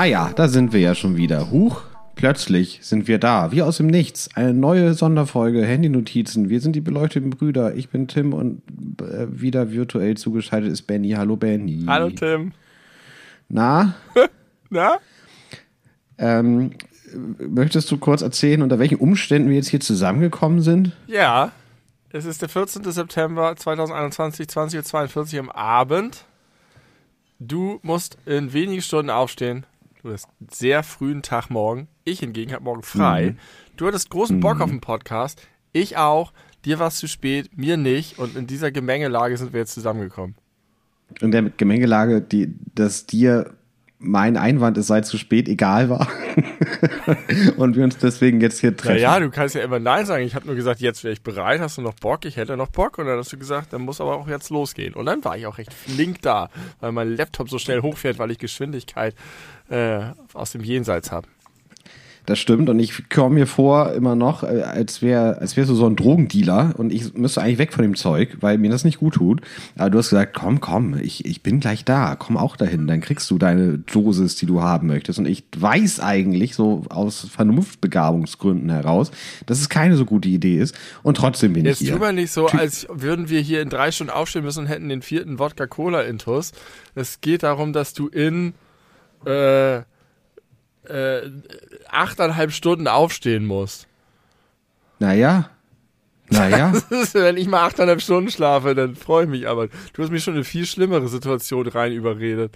Naja, da sind wir ja schon wieder. Huch, plötzlich sind wir da, wie aus dem Nichts. Eine neue Sonderfolge, Handynotizen. Wir sind die beleuchteten Brüder. Ich bin Tim und äh, wieder virtuell zugeschaltet ist Benny. Hallo Benny. Hallo Tim. Na? Na? Ähm, möchtest du kurz erzählen, unter welchen Umständen wir jetzt hier zusammengekommen sind? Ja, es ist der 14. September 2021, 20.42 Uhr am Abend. Du musst in wenigen Stunden aufstehen. Du hast einen sehr frühen Tag morgen. Ich hingegen habe morgen frei. Mhm. Du hattest großen Bock auf den Podcast. Ich auch. Dir war es zu spät, mir nicht. Und in dieser Gemengelage sind wir jetzt zusammengekommen. In der Gemengelage, die, dass dir mein Einwand, es sei zu spät, egal war. und wir uns deswegen jetzt hier treffen. Naja, du kannst ja immer Nein sagen. Ich habe nur gesagt, jetzt wäre ich bereit. Hast du noch Bock? Ich hätte noch Bock. Und dann hast du gesagt, dann muss aber auch jetzt losgehen. Und dann war ich auch recht flink da, weil mein Laptop so schnell hochfährt, weil ich Geschwindigkeit äh, aus dem Jenseits habe. Das stimmt und ich komme mir vor immer noch, äh, als wäre als wärst du so ein Drogendealer und ich müsste eigentlich weg von dem Zeug, weil mir das nicht gut tut. Aber du hast gesagt, komm, komm, ich, ich bin gleich da, komm auch dahin, dann kriegst du deine Dosis, die du haben möchtest. Und ich weiß eigentlich so aus Vernunftbegabungsgründen heraus, dass es keine so gute Idee ist und trotzdem bin Jetzt ich hier. tu mal nicht so, als würden wir hier in drei Stunden aufstehen müssen und hätten den vierten Wodka-Cola-Intus. Es geht darum, dass du in äh, äh, achteinhalb Stunden aufstehen musst. Naja, naja. Wenn ich mal achteinhalb Stunden schlafe, dann freue ich mich aber. Du hast mich schon in eine viel schlimmere Situation rein überredet.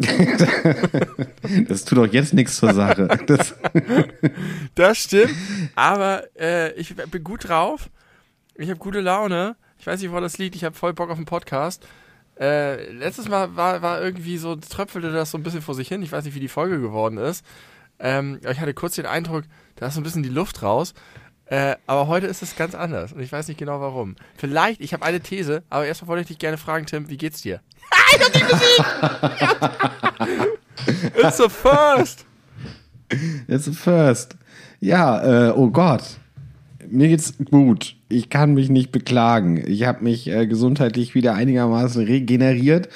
das tut doch jetzt nichts zur Sache. Das, Das stimmt, aber äh, ich bin gut drauf. Ich habe gute Laune. Ich weiß nicht, wo das liegt. Ich habe voll Bock auf den Podcast. Äh, letztes Mal war, war irgendwie so, tröpfelte das so ein bisschen vor sich hin. Ich weiß nicht, wie die Folge geworden ist. Ähm, ich hatte kurz den Eindruck, da ist so ein bisschen die Luft raus. Äh, aber heute ist es ganz anders und ich weiß nicht genau warum. Vielleicht, ich habe eine These, aber erstmal wollte ich dich gerne fragen, Tim, wie geht's dir? ich hab die Musik! It's the first! It's a first. Ja, äh, oh Gott. Mir geht's gut. Ich kann mich nicht beklagen. Ich habe mich äh, gesundheitlich wieder einigermaßen regeneriert.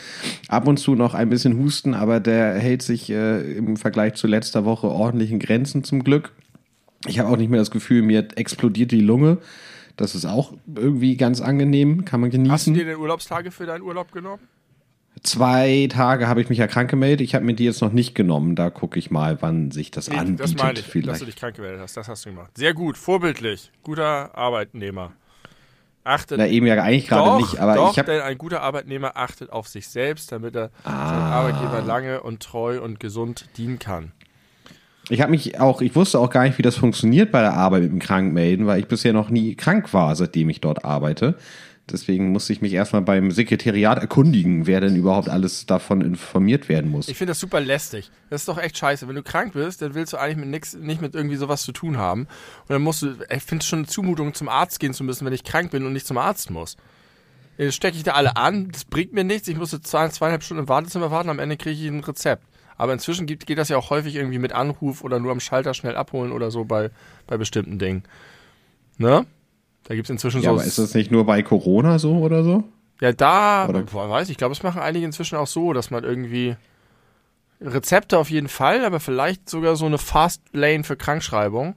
Ab und zu noch ein bisschen Husten, aber der hält sich äh, im Vergleich zu letzter Woche ordentlich in Grenzen zum Glück. Ich habe auch nicht mehr das Gefühl, mir explodiert die Lunge. Das ist auch irgendwie ganz angenehm, kann man Hast du genießen. dir denn Urlaubstage für deinen Urlaub genommen? Zwei Tage habe ich mich ja krank gemeldet. Ich habe mir die jetzt noch nicht genommen. Da gucke ich mal, wann sich das Nee, anbietet. das meine ich, dass vielleicht. du dich krank gemeldet hast. Das hast du gemacht. Sehr gut, vorbildlich. Guter Arbeitnehmer. Achtet. Na, eben ja eigentlich gerade nicht, aber doch, ich habe denn ein guter Arbeitnehmer achtet auf sich selbst, damit er seinem Ah. Arbeitgeber lange und treu und gesund dienen kann. Ich habe mich auch, ich wusste auch gar nicht, wie das funktioniert bei der Arbeit mit dem Krankmelden, weil ich bisher noch nie krank war, seitdem ich dort arbeite. Deswegen musste ich mich erstmal beim Sekretariat erkundigen, wer denn überhaupt alles davon informiert werden muss. Ich finde das super lästig. Das ist doch echt scheiße. Wenn du krank bist, dann willst du eigentlich mit nix, nicht mit irgendwie sowas zu tun haben. Und dann musst du, ich finde es schon eine Zumutung, zum Arzt gehen zu müssen, wenn ich krank bin und nicht zum Arzt muss. Dann stecke ich da alle an, das bringt mir nichts. Ich musste zwei, zweieinhalb Stunden im Wartezimmer warten, am Ende kriege ich ein Rezept. Aber inzwischen geht, geht das ja auch häufig irgendwie mit Anruf oder nur am Schalter schnell abholen oder so bei, bei bestimmten Dingen. Ne? Da gibt es inzwischen ja, so. aber ist das nicht nur bei Corona so oder so? Ja, da, Oder- boah, weiß ich, ich glaube, es machen einige inzwischen auch so, dass man irgendwie Rezepte auf jeden Fall, aber vielleicht sogar so eine Fast Lane für Krankschreibung.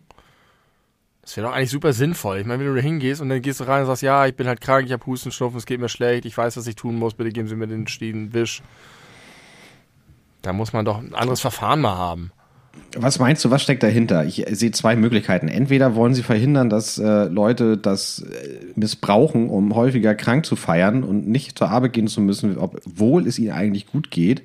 Das wäre doch eigentlich super sinnvoll. Ich meine, wenn du da hingehst und dann gehst du rein und sagst, ja, ich bin halt krank, ich habe Husten, Schnupfen, es geht mir schlecht, ich weiß, was ich tun muss, bitte geben Sie mir den stehenden Wisch. Da muss man doch ein anderes Verfahren mal haben. Was meinst du, was steckt dahinter? Ich sehe zwei Möglichkeiten. Entweder wollen sie verhindern, dass äh, Leute das äh, missbrauchen, um häufiger krank zu feiern und nicht zur Arbeit gehen zu müssen, obwohl es ihnen eigentlich gut geht.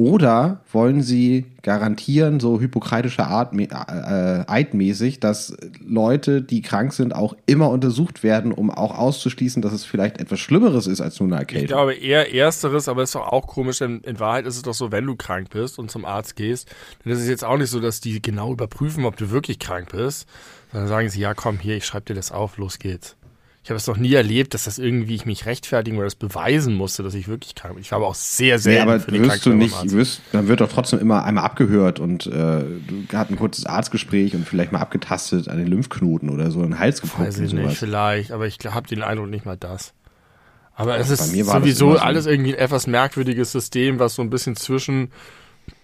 Oder wollen sie garantieren, so hypokratischer Art, äh, eidmäßig, dass Leute, die krank sind, auch immer untersucht werden, um auch auszuschließen, dass es vielleicht etwas Schlimmeres ist als nur eine Ich Erkältung? glaube eher ersteres, aber ist doch auch komisch, denn in Wahrheit ist es doch so, wenn du krank bist und zum Arzt gehst, dann ist es jetzt auch nicht so, dass die genau überprüfen, ob du wirklich krank bist, sondern sagen sie, ja komm, hier, ich schreibe dir das auf, los geht's. Ich habe es noch nie erlebt, dass das irgendwie ich mich rechtfertigen oder das beweisen musste, dass ich wirklich krank bin. Ich war aber auch sehr selten Nee, aber für den wirst du nicht, wirst, dann wird doch trotzdem immer einmal abgehört und äh, du hast ein kurzes Arztgespräch und vielleicht mal abgetastet an den Lymphknoten oder so, in den Hals gepumpt Weiß ich nicht, vielleicht, aber ich habe den Eindruck nicht mal das. Aber es ist sowieso alles irgendwie ein etwas merkwürdiges System, was so ein bisschen zwischen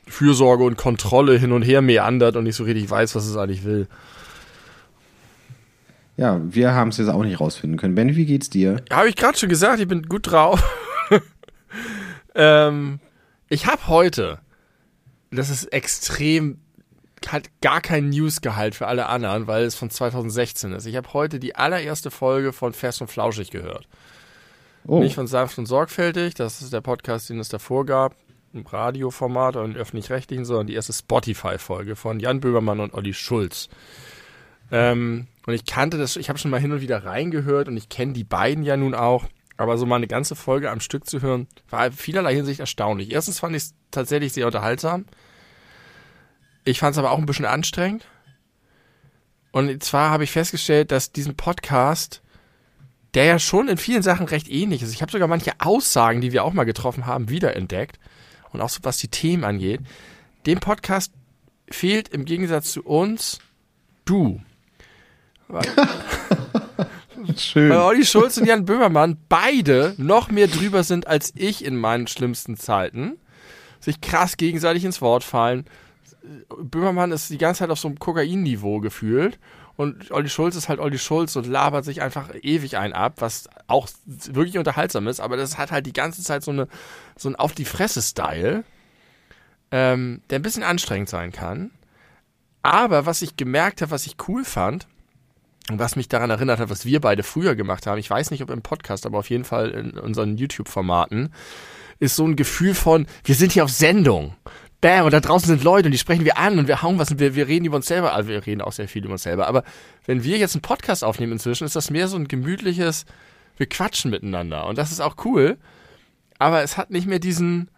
Fürsorge und Kontrolle hin und her meandert und nicht so richtig weiß, was es eigentlich will. Ja, wir haben es jetzt auch nicht rausfinden können. Ben, wie geht's dir? Habe ich gerade schon gesagt, ich bin gut drauf. ähm, ich habe heute, das ist extrem, hat gar kein Newsgehalt für alle anderen, weil es von 2016 ist. Ich habe heute die allererste Folge von Fest und Flauschig gehört. Oh, Nicht von Sanft und Sorgfältig, das ist der Podcast, den es davor gab, im Radioformat im öffentlich-rechtlichen, sondern die erste Spotify-Folge von Jan Böhmermann und Olli Schulz. Ähm, und ich kannte das, ich habe schon mal hin und wieder reingehört und ich kenne die beiden ja nun auch, aber so mal eine ganze Folge am Stück zu hören, war in vielerlei Hinsicht erstaunlich. Erstens fand ich es tatsächlich sehr unterhaltsam. Ich fand es aber auch ein bisschen anstrengend. Und zwar habe ich festgestellt, dass diesen Podcast der ja schon in vielen Sachen recht ähnlich ist. Ich habe sogar manche Aussagen, die wir auch mal getroffen haben, wiederentdeckt. Und auch so was die Themen angeht. Dem Podcast fehlt im Gegensatz zu uns du. schön. Weil Olli Schulz und Jan Böhmermann beide noch mehr drüber sind als ich in meinen schlimmsten Zeiten. Sich krass gegenseitig ins Wort fallen. Böhmermann ist die ganze Zeit auf so einem Kokain-Niveau gefühlt. Und Olli Schulz ist halt Olli Schulz und labert sich einfach ewig ein ab, was auch wirklich unterhaltsam ist, aber das hat halt die ganze Zeit so eine so ein auf die Fresse-Style, ähm, der ein bisschen anstrengend sein kann. Aber was ich gemerkt habe, was ich cool fand, und was mich daran erinnert hat, was wir beide früher gemacht haben, ich weiß nicht, ob im Podcast, aber auf jeden Fall in unseren YouTube-Formaten, ist so ein Gefühl von, wir sind hier auf Sendung. Bam, und da draußen sind Leute und die sprechen wir an und wir hauen was und wir, wir reden über uns selber. Also wir reden auch sehr viel über uns selber. Aber wenn wir jetzt einen Podcast aufnehmen inzwischen, ist das mehr so ein gemütliches, wir quatschen miteinander. Und das ist auch cool. Aber es hat nicht mehr diesen,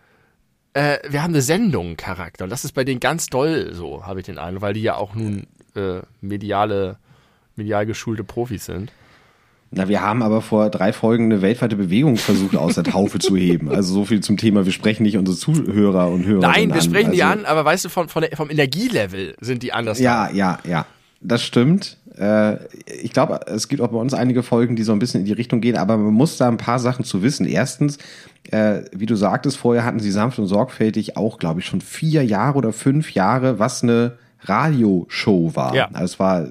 äh, wir haben eine Sendung Charakter. Und das ist bei denen ganz doll so, habe ich den Eindruck, weil die ja auch nun äh, mediale, medial geschulte Profis sind. Na, wir haben aber vor drei Folgen eine weltweite Bewegung versucht, aus der Taufe zu heben. Also so viel zum Thema, wir sprechen nicht unsere Zuhörer und Hörer Nein, wir sprechen also, die an, aber weißt du, der, vom Energielevel sind die anders. Ja, ja, ja. Das stimmt. Äh, ich glaube, es gibt auch bei uns einige Folgen, die so ein bisschen in die Richtung gehen, aber man muss da ein paar Sachen zu wissen. Erstens, äh, wie du sagtest, vorher hatten sie sanft und sorgfältig auch, glaube ich, schon vier Jahre oder fünf Jahre, was eine Radioshow war. Ja. Also es war äh,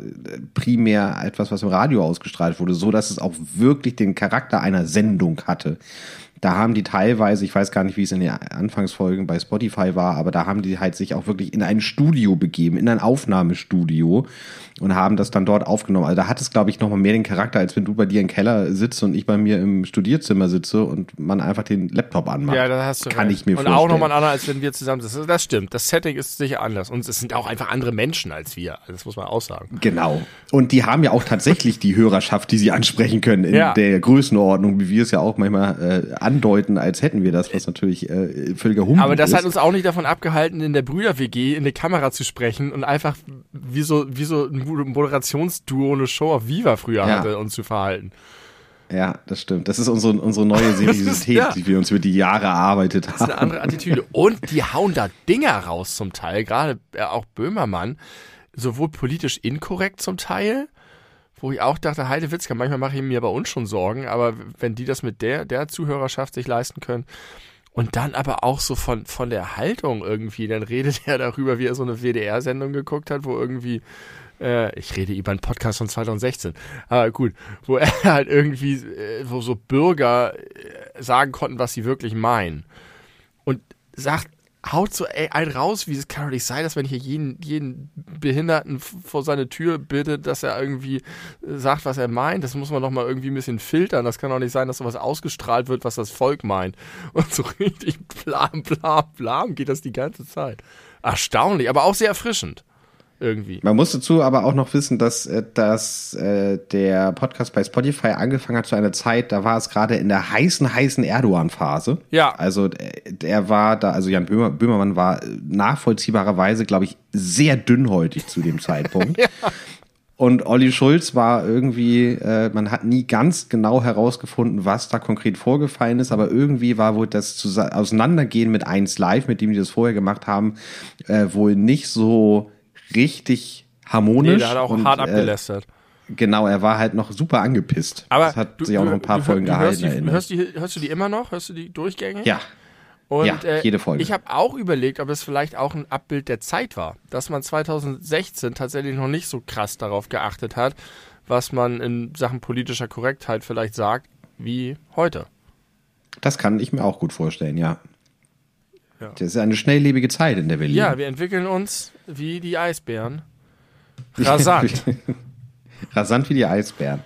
primär etwas, was im Radio ausgestrahlt wurde, so dass es auch wirklich den Charakter einer Sendung hatte. Da haben die teilweise, ich weiß gar nicht, wie es in den Anfangsfolgen bei Spotify war, aber da haben die halt sich auch wirklich in ein Studio begeben, in ein Aufnahmestudio und haben das dann dort aufgenommen. Also da hat es, glaube ich, nochmal mehr den Charakter, als wenn du bei dir im Keller sitzt und ich bei mir im Studierzimmer sitze und man einfach den Laptop anmacht. Ja, da hast du Kann recht. ich mir Und vorstellen. auch nochmal anders, als wenn wir zusammen sitzen. Das stimmt. Das Setting ist sicher anders. Und es sind auch einfach andere Menschen als wir. Also Das muss man auch sagen. Genau. Und die haben ja auch tatsächlich die Hörerschaft, die sie ansprechen können, in Ja. der Größenordnung, wie wir es ja auch manchmal äh, andeuten, als hätten wir das, was natürlich äh, völliger Humbug Aber das ist. hat uns auch nicht davon abgehalten, in der Brüder-WG in die Kamera zu sprechen und einfach wie so, wie so ein Moderationsduo eine Show auf Viva früher Ja. hatte, uns zu verhalten. Ja, das stimmt. Das ist unsere, unsere neue Seriosität, ja. die wir uns über die Jahre erarbeitet Das ist eine haben. andere Attitüde. Und die hauen da Dinger raus zum Teil. Gerade äh, auch Böhmermann. Sowohl politisch inkorrekt zum Teil, wo ich auch dachte, Heidewitzka, manchmal mache ich mir bei uns schon Sorgen, aber wenn die das mit der, der Zuhörerschaft sich leisten können. Und dann aber auch so von, von der Haltung irgendwie, dann redet er darüber, wie er so eine WDR-Sendung geguckt hat, wo irgendwie, äh, ich rede über einen Podcast von 2016, aber gut, wo er halt irgendwie, äh, wo so Bürger äh, sagen konnten, was sie wirklich meinen. Und sagt, haut so ey, einen raus, wie es kann doch nicht sein, dass wenn hier jeden, jeden Behinderten vor seine Tür bittet, dass er irgendwie äh, sagt, was er meint. Das muss man doch mal irgendwie ein bisschen filtern. Das kann doch nicht sein, dass sowas ausgestrahlt wird, was das Volk meint. Und so richtig blam, blam, blam geht das die ganze Zeit. Erstaunlich, aber auch sehr erfrischend. Irgendwie. Man muss dazu aber auch noch wissen, dass, äh, dass äh, der Podcast bei Spotify angefangen hat zu einer Zeit, da war es gerade in der heißen, heißen Erdogan-Phase. Ja. Also äh, der war da, also Jan Böhmer, Böhmermann war nachvollziehbarerweise, glaube ich, sehr dünnhäutig zu dem Zeitpunkt. Und Olli Schulz war irgendwie, äh, man hat nie ganz genau herausgefunden, was da konkret vorgefallen ist, aber irgendwie war wohl das Zus- Auseinandergehen mit 1 Live, mit dem die das vorher gemacht haben, äh, wohl nicht so richtig harmonisch. Nee, der hat auch und, hart äh, abgelästert. Genau, er war halt noch super angepisst. Aber das hat du, sich auch noch ein paar du, Folgen du, gehalten. hörst, die, hörst, die, hörst du die immer noch? Hörst du die durchgängig? ja, Und, Ja, äh, jede Folge. Ich habe auch überlegt, ob es vielleicht auch ein Abbild der Zeit war, dass man 2016 tatsächlich noch nicht so krass darauf geachtet hat, was man in Sachen politischer Korrektheit vielleicht sagt, wie heute. das kann ich mir auch gut vorstellen, ja. Ja. Das ist eine schnelllebige Zeit, in der wir leben. Ja, wir entwickeln uns wie die Eisbären. Rasant. Rasant wie die Eisbären.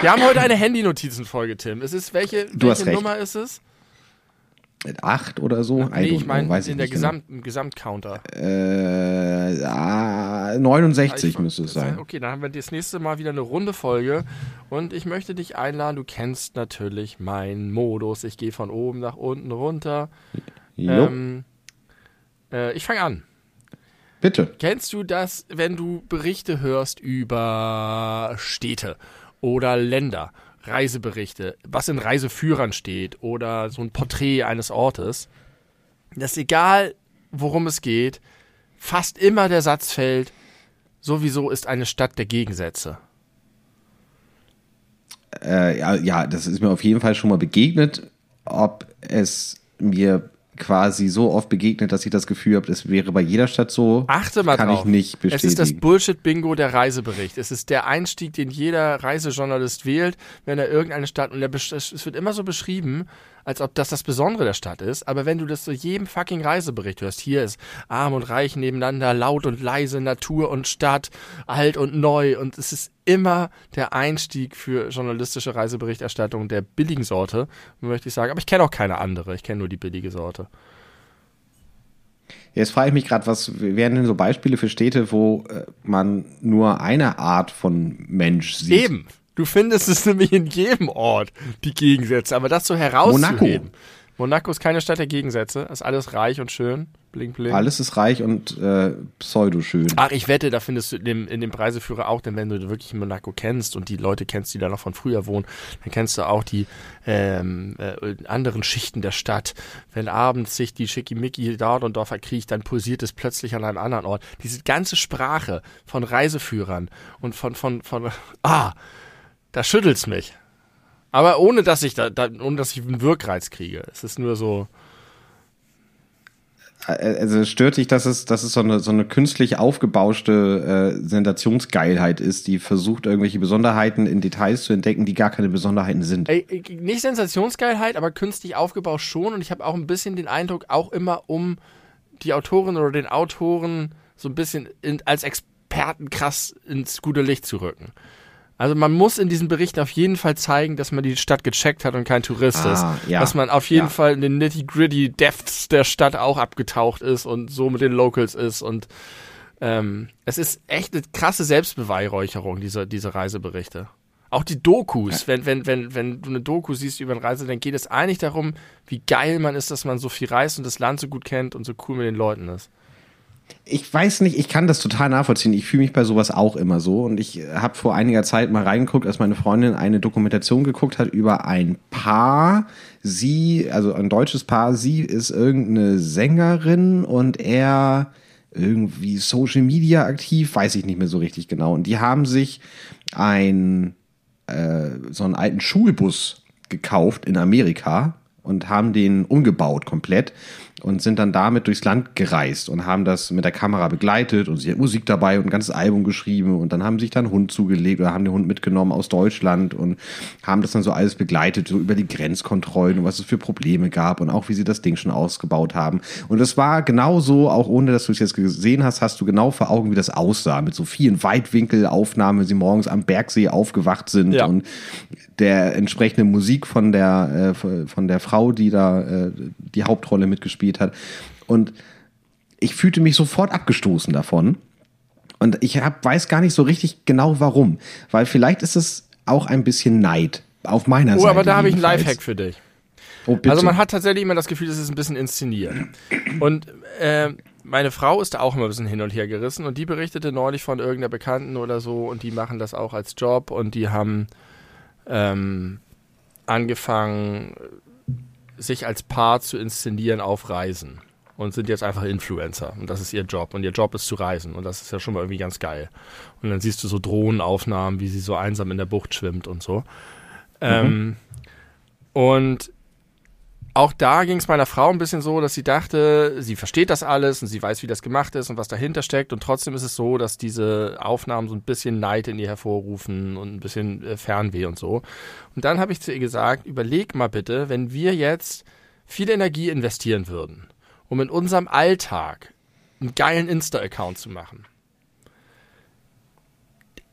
Wir haben heute eine Handy-Notizen-Folge, Tim. Es ist welche, Du hast welche recht. Nummer ist es? Acht oder so? I Nee, ich meine weiß ich in der nicht genau. Gesamt, im Gesamtcounter. Äh, ah, 69 Ich- müsste es sein. Okay, dann haben wir das nächste Mal wieder eine runde Folge und ich möchte dich einladen. Du kennst natürlich meinen Modus. Ich gehe von oben nach unten runter. Jo, Ähm, äh, ich fange an. bitte. Kennst du das, wenn du Berichte hörst über Städte oder Länder, Reiseberichte, was in Reiseführern steht oder so ein Porträt eines Ortes, dass egal worum es geht, fast immer der Satz fällt, sowieso ist eine Stadt der Gegensätze. Äh, ja, ja, das ist mir auf jeden Fall schon mal begegnet. Ob es mir quasi so oft begegnet, dass ich das Gefühl habe, es wäre bei jeder Stadt so, Achte mal kann drauf. ich nicht Es ist das bestätigen. Bullshit-Bingo der Reisebericht. Es ist der Einstieg, den jeder Reisejournalist wählt, wenn er irgendeine Stadt, und der, es wird immer so beschrieben, als ob das das Besondere der Stadt ist, aber wenn du das so jedem fucking Reisebericht hörst, hier ist arm und reich nebeneinander, laut und leise, Natur und Stadt, alt und neu, und es ist immer der Einstieg für journalistische Reiseberichterstattung der billigen Sorte, möchte ich sagen. Aber ich kenne auch keine andere, ich kenne nur die billige Sorte. Jetzt frage ich mich gerade, was wären denn so Beispiele für Städte, wo äh, man nur eine Art von Mensch sieht? Eben. Du findest es nämlich in jedem Ort, die Gegensätze. Aber das so herauszuheben. Monaco. Monaco ist keine Stadt der Gegensätze. Ist alles reich und schön. Bling, bling. Alles ist reich und äh, pseudoschön. Ach, ich wette, da findest du in dem, in dem Reiseführer auch, denn wenn du wirklich Monaco kennst und die Leute kennst, die da noch von früher wohnen, dann kennst du auch die ähm, äh, anderen Schichten der Stadt. Wenn abends sich die Schickimicki dort und dort verkriecht, dann pulsiert es plötzlich an einem anderen Ort. Diese ganze Sprache von Reiseführern und von, von, von, ah, da schüttelt's mich. Aber ohne, dass ich da, da ohne, dass ich einen Wirkreiz kriege. Es ist nur so, Also es stört dich, dass es, dass es so eine, so eine künstlich aufgebauschte äh, Sensationsgeilheit ist, die versucht, irgendwelche Besonderheiten in Details zu entdecken, die gar keine Besonderheiten sind. Ey, nicht Sensationsgeilheit, aber künstlich aufgebaut schon. Und ich habe auch ein bisschen den Eindruck, auch immer um die Autorin oder den Autoren so ein bisschen in, als Experten krass ins gute Licht zu rücken. Also man muss in diesen Berichten auf jeden Fall zeigen, dass man die Stadt gecheckt hat und kein Tourist Ah, ist. ja, Dass man auf jeden ja. Fall in den nitty-gritty Depths der Stadt auch abgetaucht ist und so mit den Locals ist. Und ähm, es ist echt eine krasse Selbstbeweihräucherung, diese, diese Reiseberichte. Auch die Dokus, wenn, wenn, wenn, wenn du eine Doku siehst über eine Reise, dann geht es eigentlich darum, wie geil man ist, dass man so viel reist und das Land so gut kennt und so cool mit den Leuten ist. Ich weiß nicht, ich kann das total nachvollziehen. Ich fühle mich bei sowas auch immer so. Und ich habe vor einiger Zeit mal reingeguckt, als meine Freundin eine Dokumentation geguckt hat über ein Paar. Sie, also ein deutsches Paar, sie ist irgendeine Sängerin und er irgendwie Social Media aktiv, weiß ich nicht mehr so richtig genau. Und die haben sich ein äh, so einen alten Schulbus gekauft in Amerika und haben den umgebaut komplett und sind dann damit durchs Land gereist und haben das mit der Kamera begleitet und sie hat Musik dabei und ein ganzes Album geschrieben und dann haben sich dann Hund zugelegt oder haben den Hund mitgenommen aus Deutschland und haben das dann so alles begleitet, so über die Grenzkontrollen und was es für Probleme gab und auch wie sie das Ding schon ausgebaut haben. Und es war genau so, auch ohne dass du es jetzt gesehen hast, hast du genau vor Augen, wie das aussah, mit so vielen Weitwinkelaufnahmen, wenn sie morgens am Bergsee aufgewacht sind Ja. und der entsprechende Musik von der äh, von der Frau, die da äh, die Hauptrolle mitgespielt hat. Und ich fühlte mich sofort abgestoßen davon. Und ich hab, weiß gar nicht so richtig genau warum. Weil vielleicht ist es auch ein bisschen Neid auf meiner Oh, Seite. aber da habe ich einen. Lifehack für dich. Oh. Also man hat tatsächlich immer das Gefühl, es ist ein bisschen inszeniert. Und äh, meine Frau ist da auch immer ein bisschen hin und her gerissen und die berichtete neulich von irgendeiner Bekannten oder so und die machen das auch als Job und die haben ähm, angefangen, sich als Paar zu inszenieren auf Reisen und sind jetzt einfach Influencer und das ist ihr Job und ihr Job ist zu reisen und das ist ja schon mal irgendwie ganz geil. Und dann siehst du so Drohnenaufnahmen, wie sie so einsam in der Bucht schwimmt und so. Mhm. Ähm, und auch da ging es meiner Frau ein bisschen so, dass sie dachte, sie versteht das alles und sie weiß, wie das gemacht ist und was dahinter steckt. Und trotzdem ist es so, dass diese Aufnahmen so ein bisschen Neid in ihr hervorrufen und ein bisschen äh, Fernweh und so. Und dann habe ich zu ihr gesagt, überleg mal bitte, wenn wir jetzt viel Energie investieren würden, um in unserem Alltag einen geilen Insta-Account zu machen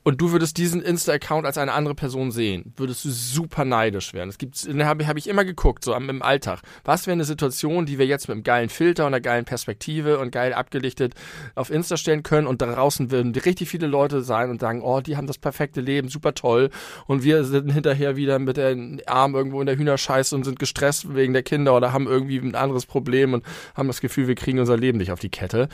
und du würdest diesen Insta-Account als eine andere Person sehen, würdest du super neidisch werden. Es gibt, habe hab ich immer geguckt, so im Alltag. Was wäre eine Situation, die wir jetzt mit einem geilen Filter und einer geilen Perspektive und geil abgelichtet auf Insta stellen können und draußen würden richtig viele Leute sein und sagen, oh, die haben das perfekte Leben, super toll und wir sind hinterher wieder mit den Armen irgendwo in der Hühnerscheiße und sind gestresst wegen der Kinder oder haben irgendwie ein anderes Problem und haben das Gefühl, wir kriegen unser Leben nicht auf die Kette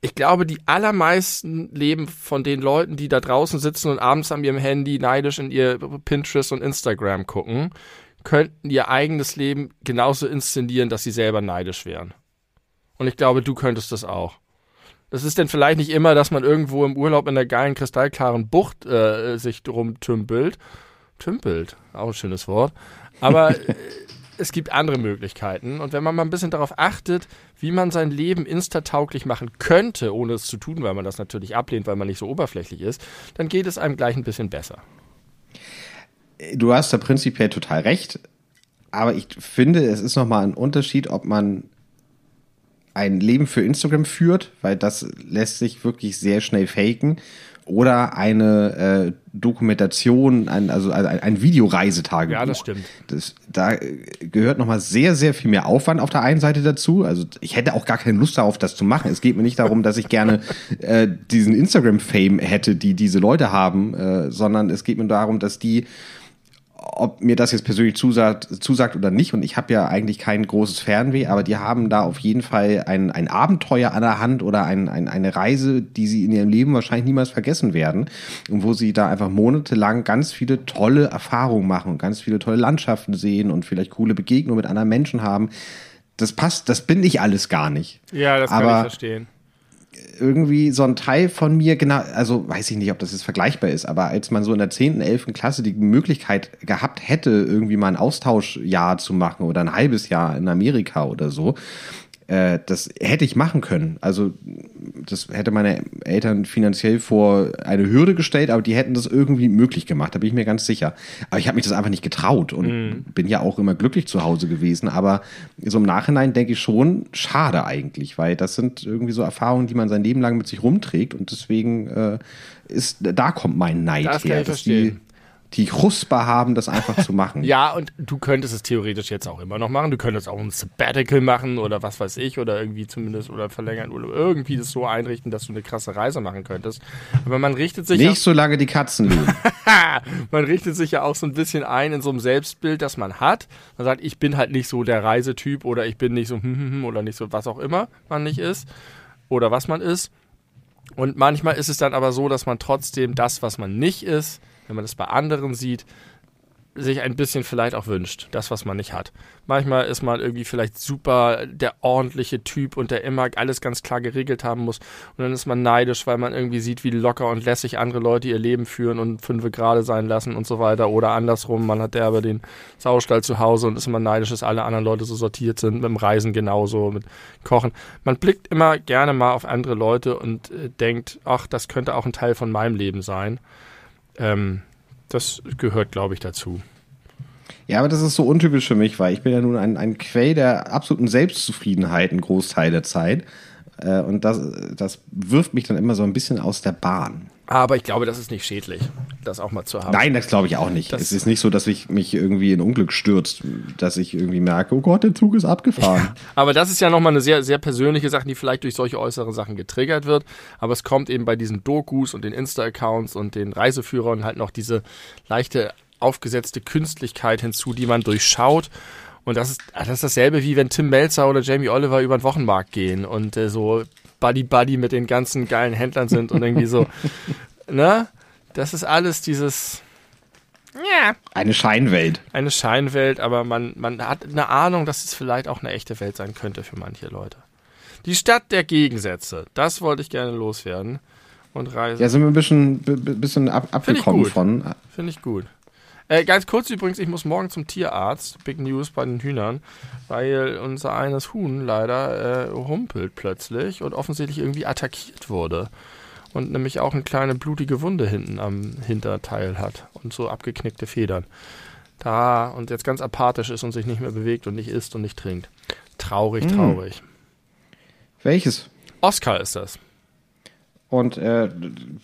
ich glaube, die allermeisten leben von den Leuten, die da draußen sitzen und abends an ihrem Handy neidisch in ihr Pinterest und Instagram gucken, könnten ihr eigenes Leben genauso inszenieren, dass sie selber neidisch wären. Und ich glaube, du könntest das auch. Das ist denn vielleicht nicht immer, dass man irgendwo im Urlaub in der geilen, kristallklaren Bucht äh, sich drum tümpelt. Tümpelt, auch ein schönes Wort. Aber es gibt andere Möglichkeiten. Und wenn man mal ein bisschen darauf achtet, wie man sein Leben instatauglich machen könnte, ohne es zu tun, weil man das natürlich ablehnt, weil man nicht so oberflächlich ist, dann geht es einem gleich ein bisschen besser. Du hast da prinzipiell total recht. Aber ich finde, es ist nochmal ein Unterschied, ob man ein Leben für Instagram führt, weil das lässt sich wirklich sehr schnell faken oder eine äh, Dokumentation, ein, also ein, ein Videoreisetagebuch. Ja, das stimmt. Das, da gehört nochmal sehr, sehr viel mehr Aufwand auf der einen Seite dazu. Also ich hätte auch gar keine Lust darauf, das zu machen. Es geht mir nicht darum, dass ich gerne äh, diesen Instagram-Fame hätte, die diese Leute haben, äh, sondern es geht mir darum, dass die ob mir das jetzt persönlich zusagt, zusagt oder nicht. Und ich habe ja eigentlich kein großes Fernweh, aber die haben da auf jeden Fall ein, ein Abenteuer an der Hand oder ein, ein, eine Reise, die sie in ihrem Leben wahrscheinlich niemals vergessen werden. Und wo sie da einfach monatelang ganz viele tolle Erfahrungen machen und ganz viele tolle Landschaften sehen und vielleicht coole Begegnungen mit anderen Menschen haben. Das passt, das bin ich alles gar nicht. Ja, das kann aber, ich verstehen irgendwie so ein Teil von mir, genau, also weiß ich nicht, ob das jetzt vergleichbar ist, aber als man so in der 10., 11. Klasse die Möglichkeit gehabt hätte, irgendwie mal ein Austauschjahr zu machen oder ein halbes Jahr in Amerika oder so, äh, das hätte ich machen können. Also das hätte meine Eltern finanziell vor eine Hürde gestellt, aber die hätten das irgendwie möglich gemacht, da bin ich mir ganz sicher. Aber ich habe mich das einfach nicht getraut und mhm. bin ja auch immer glücklich zu Hause gewesen. Aber so im Nachhinein denke ich schon, schade eigentlich, weil das sind irgendwie so Erfahrungen, die man sein Leben lang mit sich rumträgt und deswegen äh, ist, da kommt mein Neid das her, dass die die Chuspa haben, das einfach zu machen. Ja, und du könntest es theoretisch jetzt auch immer noch machen. Du könntest auch ein Sabbatical machen oder was weiß ich oder irgendwie zumindest oder verlängern oder irgendwie das so einrichten, dass du eine krasse Reise machen könntest. Aber man richtet sich nicht so lange die Katzen leben. man richtet sich ja auch so ein bisschen ein in so einem Selbstbild, das man hat. Man sagt, ich bin halt nicht so der Reisetyp oder ich bin nicht so hm, hm, hm, oder nicht so was auch immer man nicht ist oder was man ist. Und manchmal ist es dann aber so, dass man trotzdem das, was man nicht ist, wenn man das bei anderen sieht, sich ein bisschen vielleicht auch wünscht, das, was man nicht hat. Manchmal ist man irgendwie vielleicht super der ordentliche Typ und der immer alles ganz klar geregelt haben muss. Und dann ist man neidisch, weil man irgendwie sieht, wie locker und lässig andere Leute ihr Leben führen und fünfe gerade sein lassen und so weiter. Oder andersrum, man hat derbe den Saustall zu Hause und ist immer neidisch, dass alle anderen Leute so sortiert sind, mit dem Reisen genauso, mit Kochen. Man blickt immer gerne mal auf andere Leute und äh, denkt, ach, das könnte auch ein Teil von meinem Leben sein. Ähm, das gehört, glaube ich, dazu. Ja, aber das ist so untypisch für mich, weil ich bin ja nun ein, ein Quell der absoluten Selbstzufriedenheit einen Großteil der Zeit. Äh, und das, das wirft mich dann immer so ein bisschen aus der Bahn. Aber ich glaube, das ist nicht schädlich, das auch mal zu haben. Nein, das glaube ich auch nicht. Das es ist nicht so, dass ich mich irgendwie in Unglück stürzt, dass ich irgendwie merke, oh Gott, der Zug ist abgefahren. Ja, aber das ist ja nochmal eine sehr, sehr persönliche Sache, die vielleicht durch solche äußeren Sachen getriggert wird. Aber es kommt eben bei diesen Dokus und den Insta-Accounts und den Reiseführern halt noch diese leichte aufgesetzte Künstlichkeit hinzu, die man durchschaut Und das ist, das ist dasselbe wie wenn Tim Melzer oder Jamie Oliver über den Wochenmarkt gehen und äh, so Buddy Buddy mit den ganzen geilen Händlern sind und irgendwie so, ne? Das ist alles dieses, ja. Eine Scheinwelt. Eine Scheinwelt, aber man, man hat eine Ahnung, dass es vielleicht auch eine echte Welt sein könnte für manche Leute. Die Stadt der Gegensätze, das wollte ich gerne loswerden und reisen. Ja, sind wir ein bisschen, bisschen ab, abgekommen von. Finde ich gut. Äh, ganz kurz übrigens, ich muss morgen zum Tierarzt. Big News bei den Hühnern, weil unser eines Huhn leider äh, humpelt plötzlich und offensichtlich irgendwie attackiert wurde. Und nämlich auch eine kleine blutige Wunde hinten am Hinterteil hat und so abgeknickte Federn. Da und jetzt ganz apathisch ist und sich nicht mehr bewegt und nicht isst und nicht trinkt. Traurig, hm. traurig. Welches? Oscar ist das. Und äh,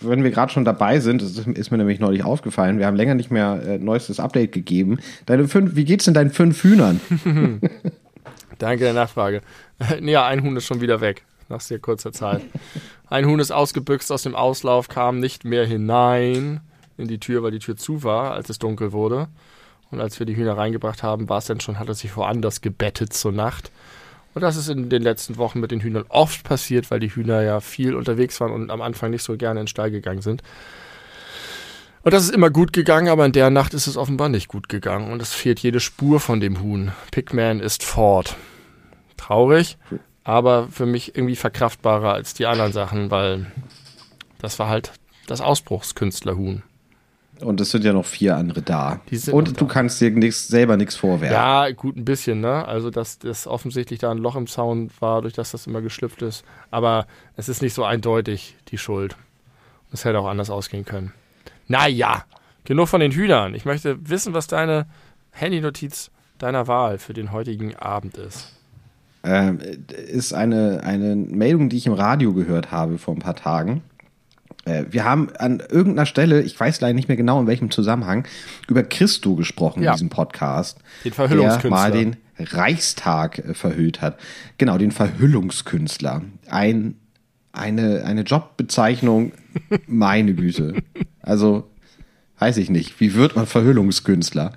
wenn wir gerade schon dabei sind, das ist mir nämlich neulich aufgefallen, wir haben länger nicht mehr äh, neuestes Update gegeben. Deine fünf, wie geht's denn deinen fünf Hühnern? Danke der Nachfrage. ja, ein Huhn ist schon wieder weg, nach sehr kurzer Zeit. Ein Huhn ist ausgebüxt aus dem Auslauf, kam nicht mehr hinein in die Tür, weil die Tür zu war, als es dunkel wurde. Und als wir die Hühner reingebracht haben, war es dann schon, hat er sich woanders gebettet zur Nacht. Und das ist in den letzten Wochen mit den Hühnern oft passiert, weil die Hühner ja viel unterwegs waren und am Anfang nicht so gerne in den Stall gegangen sind. Und das ist immer gut gegangen, aber in der Nacht ist es offenbar nicht gut gegangen und es fehlt jede Spur von dem Huhn. Pigman ist fort. Traurig, aber für mich irgendwie verkraftbarer als die anderen Sachen, weil das war halt das Ausbruchskünstlerhuhn. Und es sind ja noch vier andere da. Und du da. kannst dir nix, selber nichts vorwerfen. Ja, gut, ein bisschen, ne? Also, dass das offensichtlich da ein Loch im Zaun war, durch das das immer geschlüpft ist. Aber es ist nicht so eindeutig die Schuld. Es hätte auch anders ausgehen können. Naja, genug von den Hühnern. Ich möchte wissen, was deine Handynotiz deiner Wahl für den heutigen Abend ist. Ähm, ist eine, eine Meldung, die ich im Radio gehört habe vor ein paar Tagen. Äh, wir haben an irgendeiner Stelle, ich weiß leider nicht mehr genau in welchem Zusammenhang, über Christo gesprochen ja. in diesem Podcast. Den Verhüllungskünstler. Der mal den Reichstag äh, verhüllt hat. Genau, den Verhüllungskünstler. Ein, eine, eine Jobbezeichnung, meine Güte. Also, weiß ich nicht. Wie wird man Verhüllungskünstler?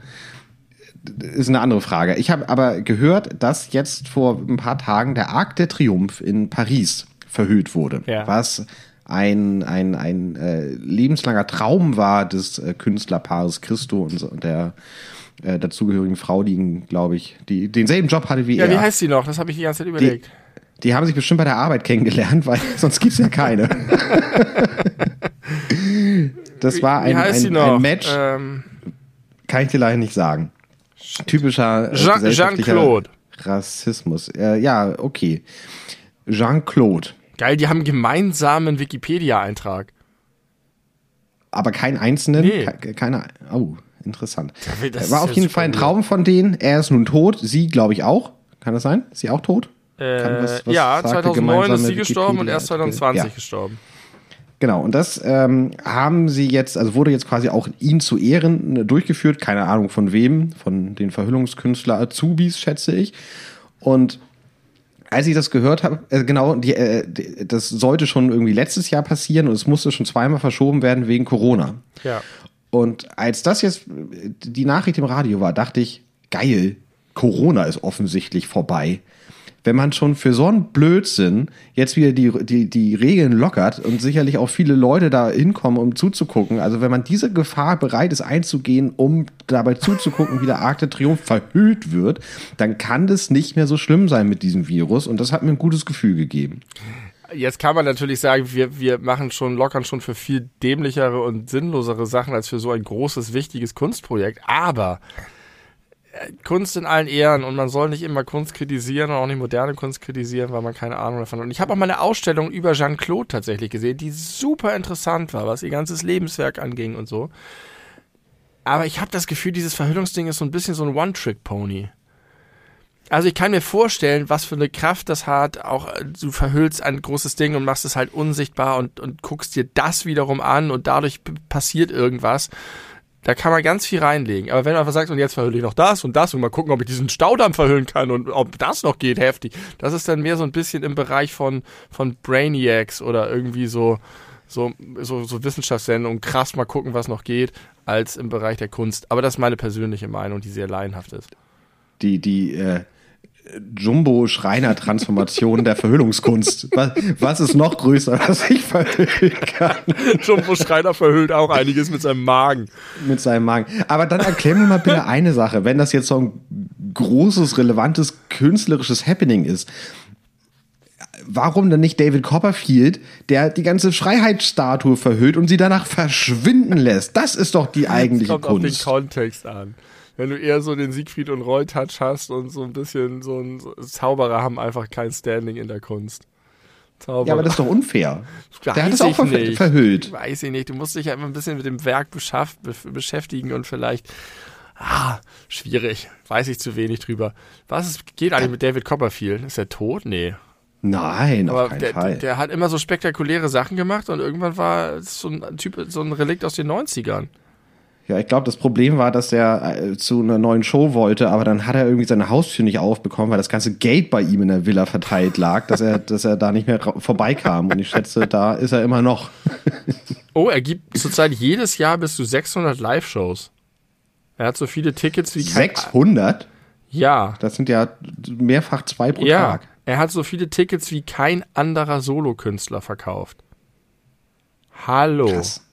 Ist eine andere Frage. Ich habe aber gehört, dass jetzt vor ein paar Tagen der Arc de Triomphe in Paris verhüllt wurde. Ja. Was ein, ein, ein äh, lebenslanger Traum war des äh, Künstlerpaares Christo und, und der äh, dazugehörigen Frau, die, glaube ich, die denselben Job hatte wie ja, er. Ja, wie heißt sie noch? Das habe ich die ganze Zeit überlegt. Die, die haben sich bestimmt bei der Arbeit kennengelernt, weil sonst gibt es ja keine. das war ein, ein, ein Match. Ähm, kann ich dir leider nicht sagen. Typischer äh, Jean-Claude. Rassismus. Äh, ja, okay. Jean-Claude. Geil, die haben gemeinsamen Wikipedia-Eintrag. Aber keinen einzelnen? Nee. Keine, oh, interessant. Das War auf jeden Fall ein Traum von denen. Er ist nun tot, sie glaube ich auch. Kann das sein? Ist sie auch tot? Äh, was, was ja, 2009 ist sie gestorben und erst 2020 ja. gestorben. Genau, und das ähm, haben sie jetzt, also wurde jetzt quasi auch ihn zu Ehren äh, durchgeführt, keine Ahnung von wem, von den Verhüllungskünstler Azubis, schätze ich. Und als ich das gehört habe, äh, genau, die, äh, die, das sollte schon irgendwie letztes Jahr passieren und es musste schon zweimal verschoben werden wegen Corona. Ja. Und als das jetzt die Nachricht im Radio war, dachte ich, geil, Corona ist offensichtlich vorbei wenn man schon für so einen Blödsinn jetzt wieder die, die, die Regeln lockert und sicherlich auch viele Leute da hinkommen, um zuzugucken, also wenn man diese Gefahr bereit ist einzugehen, um dabei zuzugucken, wie der Arc de Triomphe verhüllt wird, dann kann das nicht mehr so schlimm sein mit diesem Virus und das hat mir ein gutes Gefühl gegeben. Jetzt kann man natürlich sagen, wir, wir machen schon, lockern schon für viel dämlichere und sinnlosere Sachen als für so ein großes, wichtiges Kunstprojekt. Aber Kunst in allen Ehren und man soll nicht immer Kunst kritisieren und auch nicht moderne Kunst kritisieren, weil man keine Ahnung davon hat. Und ich habe auch mal eine Ausstellung über Jean-Claude tatsächlich gesehen, die super interessant war, was ihr ganzes Lebenswerk anging und so. Aber ich habe das Gefühl, dieses Verhüllungsding ist so ein bisschen so ein One-Trick-Pony. Also ich kann mir vorstellen, was für eine Kraft das hat. Auch äh, du verhüllst ein großes Ding und machst es halt unsichtbar und, und guckst dir das wiederum an und dadurch passiert irgendwas. Da kann man ganz viel reinlegen. Aber wenn man einfach sagt, und jetzt verhülle ich noch das und das und mal gucken, ob ich diesen Staudamm verhüllen kann und ob das noch geht, heftig. Das ist dann mehr so ein bisschen im Bereich von, von Brainiacs oder irgendwie so, so, so, so Wissenschaftssendungen, krass mal gucken, was noch geht, als im Bereich der Kunst. Aber das ist meine persönliche Meinung, die sehr laienhaft ist. die, die äh, Jumbo-Schreiner-Transformation der Verhüllungskunst. Was, was ist noch größer, was ich verhüllen kann? Jumbo Schreiner verhüllt auch einiges mit seinem Magen. Mit seinem Magen. Aber dann erklär mir mal bitte eine Sache, wenn das jetzt so ein großes, relevantes, künstlerisches Happening ist. Warum dann nicht David Copperfield, der die ganze Freiheitsstatue verhüllt und sie danach verschwinden lässt? Das ist doch die eigentliche Kommt auf den Kunst. Kontext an. Wenn du eher so den Siegfried und Roy Touch hast und so ein bisschen so ein Zauberer haben einfach kein Standing in der Kunst. Zauberer. Ja, aber das ist doch unfair. Der hat es Weiß auch ver nicht. verhüllt. Weiß ich nicht. Du musst dich ja immer ein bisschen mit dem Werk beschäftigen und vielleicht. Ah, schwierig. Weiß ich zu wenig drüber. Was ist, geht eigentlich mit David Copperfield? Ist er tot? Nee. Nein, auf Aber keinen der, Fall. der hat immer so spektakuläre Sachen gemacht und irgendwann war es so ein Typ, so ein Relikt aus den 90ern. Ja, ich glaube, das Problem war, dass er äh, zu einer neuen Show wollte, aber dann hat er irgendwie seine Haustür nicht aufbekommen, weil das ganze Geld bei ihm in der Villa verteilt lag, dass er, dass er da nicht mehr vorbeikam. Und ich schätze, da ist er immer noch. Oh, er gibt zurzeit jedes Jahr bis zu 600 Live-Shows. Er hat so viele Tickets wie kein- 600? Ja, Das sind ja mehrfach zwei pro ja. Tag. Er hat so viele Tickets wie kein anderer Solokünstler verkauft. Hallo. Krass.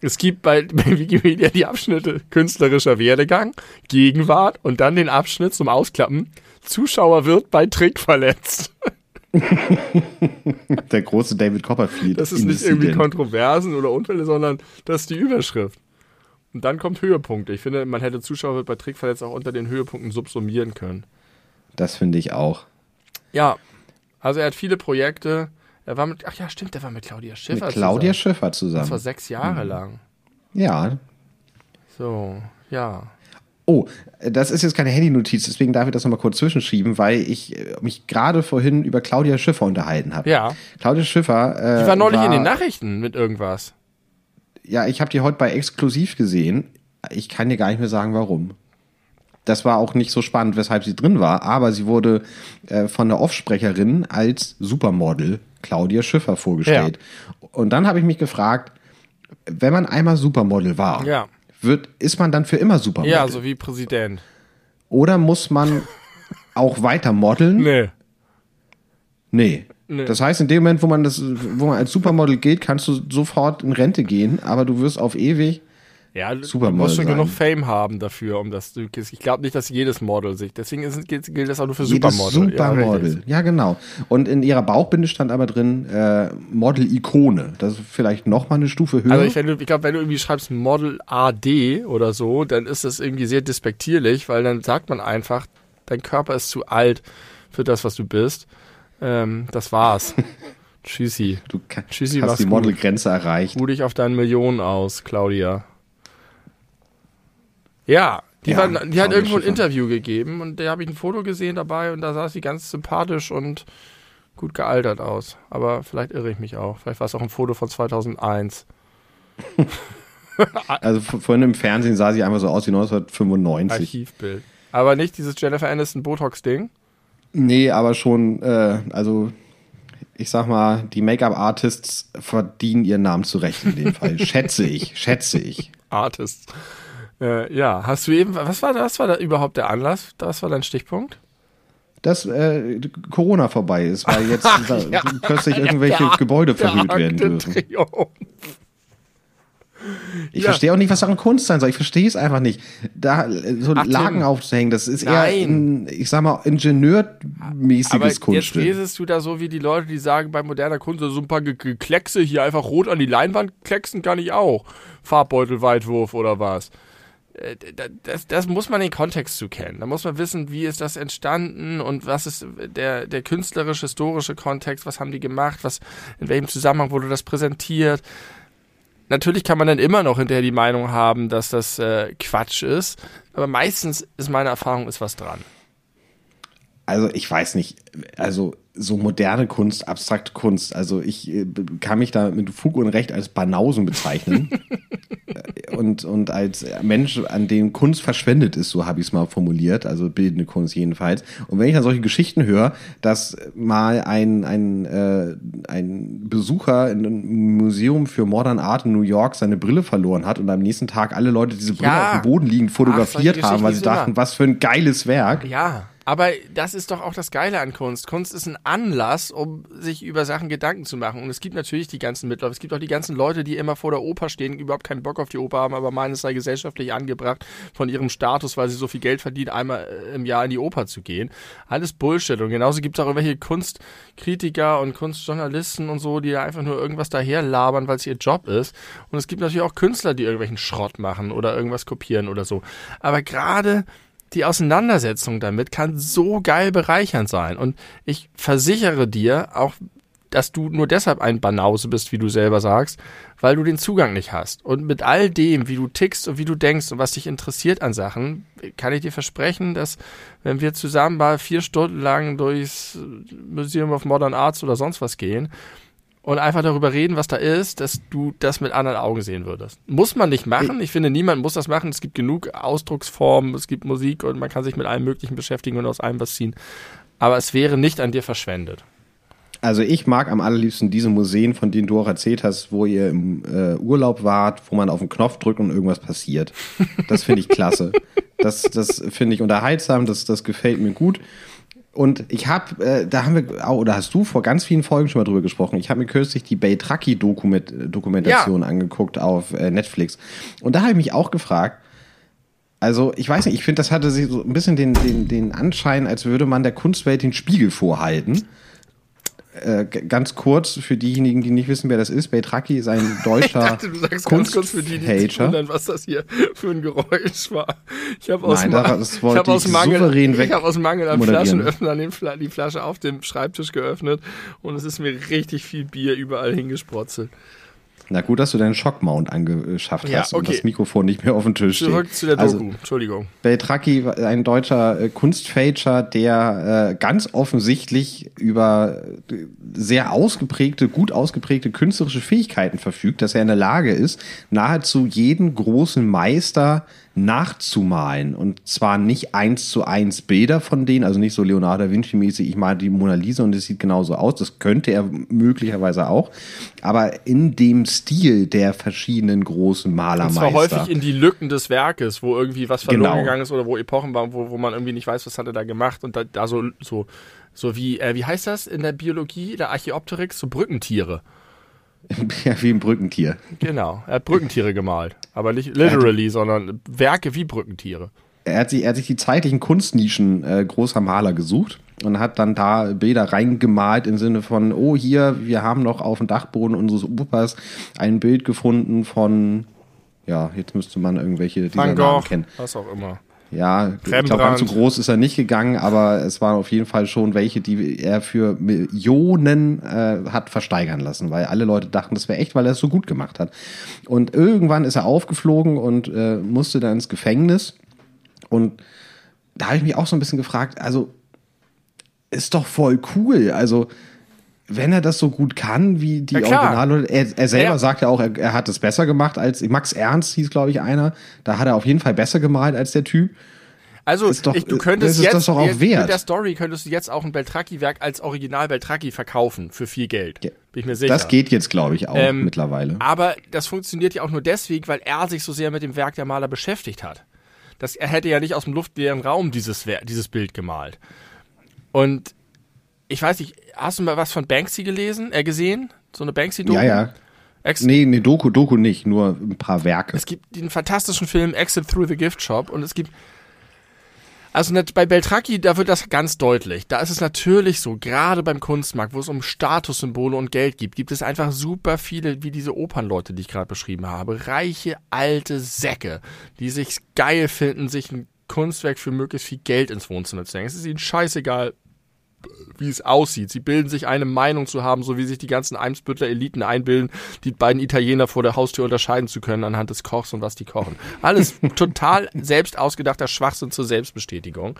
Es gibt bei, bei Wikipedia die Abschnitte künstlerischer Werdegang, Gegenwart und dann den Abschnitt zum Ausklappen. Zuschauer wird bei Trick verletzt. Der große David Copperfield. Das ist nicht irgendwie. Kontroversen oder Unfälle, sondern das ist die Überschrift. Und dann kommt Höhepunkte. Ich finde, man hätte Zuschauer wird bei Trick verletzt auch unter den Höhepunkten subsumieren können. Das finde ich auch. Ja, also er hat viele Projekte. Er war mit, ach ja, stimmt, der war mit Claudia Schiffer Mit Claudia zusammen. Schiffer Das war zusammen. sechs Jahre lang. Ja. So, ja. Oh, das ist jetzt keine Handy-Notiz, deswegen darf ich das nochmal kurz zwischenschieben, weil ich äh, mich gerade vorhin über Claudia Schiffer unterhalten habe. Ja. Claudia Schiffer. Äh, Die war neulich in den Nachrichten mit irgendwas. Ja, ich habe die heute bei Exklusiv gesehen. Ich kann dir gar nicht mehr sagen, warum. Das war auch nicht so spannend, weshalb sie drin war, aber sie wurde äh, von der Offsprecherin als Supermodel Claudia Schiffer vorgestellt. Und dann habe ich mich gefragt, wenn man einmal Supermodel war, Ja. wird, ist man dann für immer Supermodel? Ja, so wie Präsident. Oder muss man auch weiter modeln? Nee. Nee. Nee. Das heißt, in dem Moment, wo man das, wo man als Supermodel geht, kannst du sofort in Rente gehen, aber du wirst auf ewig. Ja, du Supermodel musst schon sein. genug Fame haben dafür, um das zu. Ich glaube nicht, dass jedes Model sich. Deswegen ist, gilt, gilt das auch nur für Jedes Supermodel. Ja, Supermodel. richtig. Ja, genau. Und in ihrer Bauchbinde stand aber drin äh, Model-Ikone. Das ist vielleicht noch mal eine Stufe höher. Also ich, wenn du- ich glaube, wenn du irgendwie schreibst Model AD oder so, dann ist das irgendwie sehr despektierlich, weil dann sagt man einfach, dein Körper ist zu alt für das, was du bist. Ähm, das war's. Tschüssi. du ka- Tschüssi, hast die. Modelgrenze erreicht. Ruh dich auf deinen Millionen aus, Claudia. Ja, die, Ja, war, die hat irgendwo ein. Interview gegeben und da habe ich ein Foto gesehen dabei und da sah sie ganz sympathisch und gut gealtert aus. Aber vielleicht irre ich mich auch. Vielleicht war es auch ein Foto von 2001. Also vorhin im Fernsehen sah sie einfach so aus wie 1995. Archivbild. Aber nicht dieses Jennifer Aniston Botox-Ding. Nee, aber schon, äh, also ich sag mal, die Make-up-Artists verdienen ihren Namen zurecht in dem Fall. schätze ich, schätze ich. Artist. Äh, ja, hast du eben, was war das? war da überhaupt der Anlass? Das war dein Stichpunkt? Dass äh, Corona vorbei ist, weil jetzt ja. plötzlich irgendwelche Der- Gebäude verhüllt werden dürfen. Ich Ja. verstehe auch nicht, was daran Kunst sein soll. Ich verstehe es einfach nicht. Da so Ach, Tim. Lagen aufzuhängen, das ist eher, Nein. ein, ich sag mal, ingenieurmäßiges Aber jetzt Kunststück. redest du da so wie die Leute, die sagen, bei moderner Kunst so ein paar Kleckse hier einfach rot an die Leinwand klecksen kann ich auch. Farbbeutelweitwurf oder was. Äh, Das, das muss man den Kontext zu kennen. Da muss man wissen, wie ist das entstanden und was ist der, der künstlerisch historische Kontext, was haben die gemacht, was, in welchem Zusammenhang wurde das präsentiert. Natürlich kann man dann immer noch hinterher die Meinung haben, dass das äh, Quatsch ist, aber meistens ist meine Erfahrung, ist was dran. Also ich weiß nicht, also so moderne Kunst, abstrakte Kunst, also ich äh, kann mich da mit Fug und Recht als Banausen bezeichnen. und, und als Mensch, an dem Kunst verschwendet ist, so habe ich es mal formuliert, also bildende Kunst jedenfalls. Und wenn ich dann solche Geschichten höre, dass mal ein, ein, äh, ein Besucher in einem Museum für Modern Art in New York seine Brille verloren hat und am nächsten Tag alle Leute diese Brille Ja. auf dem Boden liegend fotografiert Ach, haben, weil sie dachten, immer. was für ein geiles Werk. Ja, aber das ist doch auch das Geile an Kunst. Kunst ist ein Anlass, um sich über Sachen Gedanken zu machen. Und es gibt natürlich die ganzen Mitläufer, es gibt auch die ganzen Leute, die immer vor der Oper stehen, überhaupt keinen Bock auf die Oper haben, aber meinen, es sei gesellschaftlich angebracht, von ihrem Status, weil sie so viel Geld verdienen, einmal äh, im Jahr in die Oper zu gehen. Alles Bullshit. Und genauso gibt es auch irgendwelche Kunstkritiker und Kunstjournalisten und so, die da einfach nur irgendwas daherlabern, weil es ihr Job ist. Und es gibt natürlich auch Künstler, die irgendwelchen Schrott machen oder irgendwas kopieren oder so. Aber gerade die Auseinandersetzung damit kann so geil bereichernd sein. Und ich versichere dir auch, dass du nur deshalb ein Banause bist, wie du selber sagst, weil du den Zugang nicht hast. Und mit all dem, wie du tickst und wie du denkst und was dich interessiert an Sachen, kann ich dir versprechen, dass wenn wir zusammen mal vier Stunden lang durchs Museum of Modern Arts oder sonst was gehen, und einfach darüber reden, was da ist, dass du das mit anderen Augen sehen würdest. Muss man nicht machen. Ich finde, niemand muss das machen. Es gibt genug Ausdrucksformen, es gibt Musik und man kann sich mit allem Möglichen beschäftigen und aus allem was ziehen. Aber es wäre nicht an dir verschwendet. Also ich mag am allerliebsten diese Museen, von denen du auch erzählt hast, wo ihr im äh, Urlaub wart, wo man auf den Knopf drückt und irgendwas passiert. Das finde ich klasse. Das, das finde ich unterhaltsam, das, das gefällt mir gut. Und ich habe, äh, da haben wir, auch, oder hast du vor ganz vielen Folgen schon mal drüber gesprochen. Ich habe mir kürzlich die Beltraki-Dokumentation Ja. angeguckt auf äh, Netflix. Und da habe ich mich auch gefragt, also ich weiß nicht, ich finde, das hatte sich so ein bisschen den, den, den Anschein, als würde man der Kunstwelt den Spiegel vorhalten. Äh, ganz kurz für diejenigen, die nicht wissen, wer das ist. Beltraki ist ein deutscher Kunstfälscher. wundern, was das hier für ein Geräusch war. Ich habe aus, Nein, Ma- ich hab aus ich Mangel, ich hab aus Mangel wegmoderieren. Flaschenöffner Fla die Flasche auf dem Schreibtisch geöffnet und es ist mir richtig viel Bier überall hingesprotzelt. Na gut, dass du deinen Schockmount angeschafft Ja, hast und okay. das Mikrofon nicht mehr auf dem Tisch Zurück steht. zu der Also, Doku. Entschuldigung. Beltraki war ein deutscher äh, Kunstfälscher, der äh, ganz offensichtlich über äh, sehr ausgeprägte, gut ausgeprägte künstlerische Fähigkeiten verfügt, dass er in der Lage ist, nahezu jeden großen Meister nachzumalen. Und zwar nicht eins zu eins Bilder von denen, also nicht so Leonardo da Vinci mäßig, ich male die Mona Lisa und es sieht genauso aus. Das könnte er möglicherweise auch. Aber in dem Stil der verschiedenen großen Und Malermeister. zwar häufig in die Lücken des Werkes, wo irgendwie was verloren Genau. gegangen ist oder wo Epochen waren, wo, wo man irgendwie nicht weiß, was hat er da gemacht und da, da so, so, so wie, äh, wie heißt das in der Biologie, der Archäopteryx, so Brückentiere. Ja, wie ein Brückentier. Genau, er hat Brückentiere gemalt. Aber nicht literally, sondern Werke wie Brückentiere. er hat sich, er hat sich die zeitlichen Kunstnischen äh, großer Maler gesucht und hat dann da Bilder reingemalt im Sinne von, oh hier, wir haben noch auf dem Dachboden unseres Opas ein Bild gefunden von, ja, jetzt müsste man irgendwelche dieser Namen kennen. was auch immer. Ja, ich glaube, Rembrandt. ganz so groß ist er nicht gegangen, aber es waren auf jeden Fall schon welche, die er für Millionen äh, hat versteigern lassen, weil alle Leute dachten, das wäre echt, weil er es so gut gemacht hat. Und irgendwann ist er aufgeflogen und äh, musste dann ins Gefängnis. Und da habe ich mich auch so ein bisschen gefragt, also ist doch voll cool. Also wenn er das so gut kann, wie die Ja, klar. Originale, er, er selber Ja. sagt ja auch, er, er hat es besser gemacht als Max Ernst hieß, glaube ich, einer. Da hat er auf jeden Fall besser gemalt als der Typ. Also, doch- ich, du könntest jetzt, das doch auch jetzt mit der Story könntest du jetzt auch ein Beltraki-Werk als Original Beltraki verkaufen für viel Geld. Ja. Bin ich mir sicher. Das geht jetzt, glaube ich, auch Ähm, mittlerweile. Aber das funktioniert ja auch nur deswegen, weil er sich so sehr mit dem Werk der Maler beschäftigt hat. Das, er hätte ja nicht aus dem luftleeren Raum dieses, dieses Bild gemalt. Und ich weiß nicht, hast du mal was von Banksy gelesen, äh, gesehen? So eine Banksy-Doku? Ja, ja. Ex Nee, nee, Doku, Doku nicht, nur ein paar Werke. Es gibt den fantastischen Film Exit Through the Gift Shop und es gibt also bei Beltraki, da wird das ganz deutlich. Da ist es natürlich so, gerade beim Kunstmarkt, wo es um Statussymbole und Geld gibt, gibt es einfach super viele, wie diese Opernleute, die ich gerade beschrieben habe. Reiche, alte Säcke, die sich geil finden, sich ein Kunstwerk für möglichst viel Geld ins Wohnzimmer zu hängen. Es ist ihnen scheißegal, wie es aussieht. Sie bilden sich eine Meinung zu haben, so wie sich die ganzen Eimsbüttler Eliten einbilden, die beiden Italiener vor der Haustür unterscheiden zu können anhand des Kochs und was die kochen. Alles total selbst ausgedachter Schwachsinn zur Selbstbestätigung.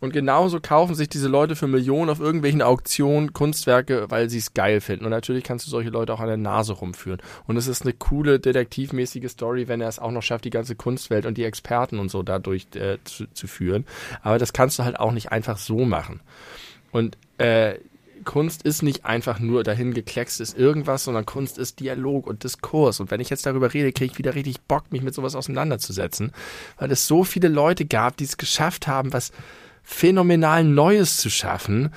Und genauso kaufen sich diese Leute für Millionen auf irgendwelchen Auktionen Kunstwerke, weil sie es geil finden. Und natürlich kannst du solche Leute auch an der Nase rumführen. Und es ist eine coole, detektivmäßige Story, wenn er es auch noch schafft, die ganze Kunstwelt und die Experten und so dadurch äh, zu, zu führen. Aber das kannst du halt auch nicht einfach so machen. Und äh, Kunst ist nicht einfach nur dahin gekleckst ist irgendwas, sondern Kunst ist Dialog und Diskurs. Und wenn ich jetzt darüber rede, kriege ich wieder richtig Bock, mich mit sowas auseinanderzusetzen, weil es so viele Leute gab, die es geschafft haben, was phänomenal Neues zu schaffen,